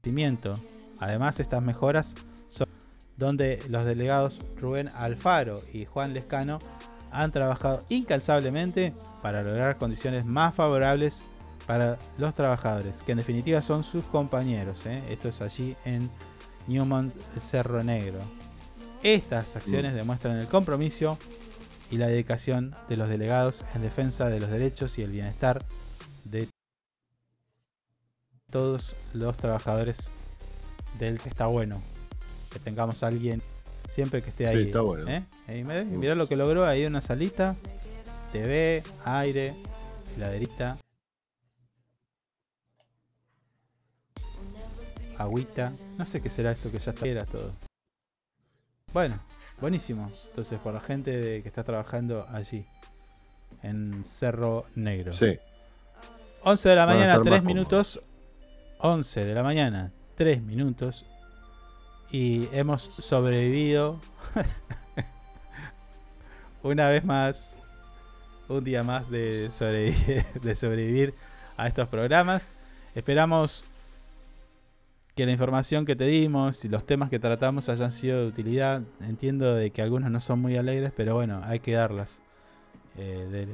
yacimiento. Además, estas mejoras son donde los delegados Rubén Alfaro y Juan Lescano han trabajado incansablemente para lograr condiciones más favorables para los trabajadores, que en definitiva son sus compañeros. ¿eh? Esto es allí en Newmont Cerro Negro. Estas acciones demuestran el compromiso y la dedicación de los delegados en defensa de los derechos y el bienestar de todos los trabajadores del está bueno que tengamos a alguien siempre que esté Sí, ahí. está bueno. ¿eh? Me- mirá lo que logró ahí una salita, TV, aire, heladerita, agüita, no sé qué será esto que ya está era todo. Bueno, buenísimo. Entonces por la gente de- que está trabajando allí en Cerro Negro. Sí. 11 de la Van mañana, estar 3 más minutos. 11 de la mañana, 3 minutos. Y hemos sobrevivido una vez más, un día más de sobrevivir, de sobrevivir a estos programas. Esperamos que la información que te dimos y los temas que tratamos hayan sido de utilidad. Entiendo de que algunos no son muy alegres, pero bueno, hay que darlas eh, de,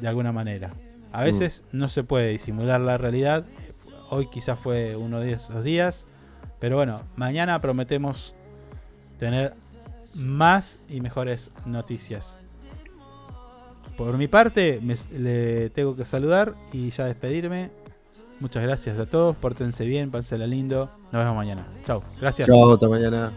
de alguna manera. A veces no se puede disimular la realidad. Hoy quizás fue uno de esos días. Pero bueno, mañana prometemos tener más y mejores noticias. Por mi parte, me- le tengo que saludar y ya despedirme. Muchas gracias a todos, pórtense bien, pásensela lindo. Nos vemos mañana. Chao, gracias. Chao, hasta mañana.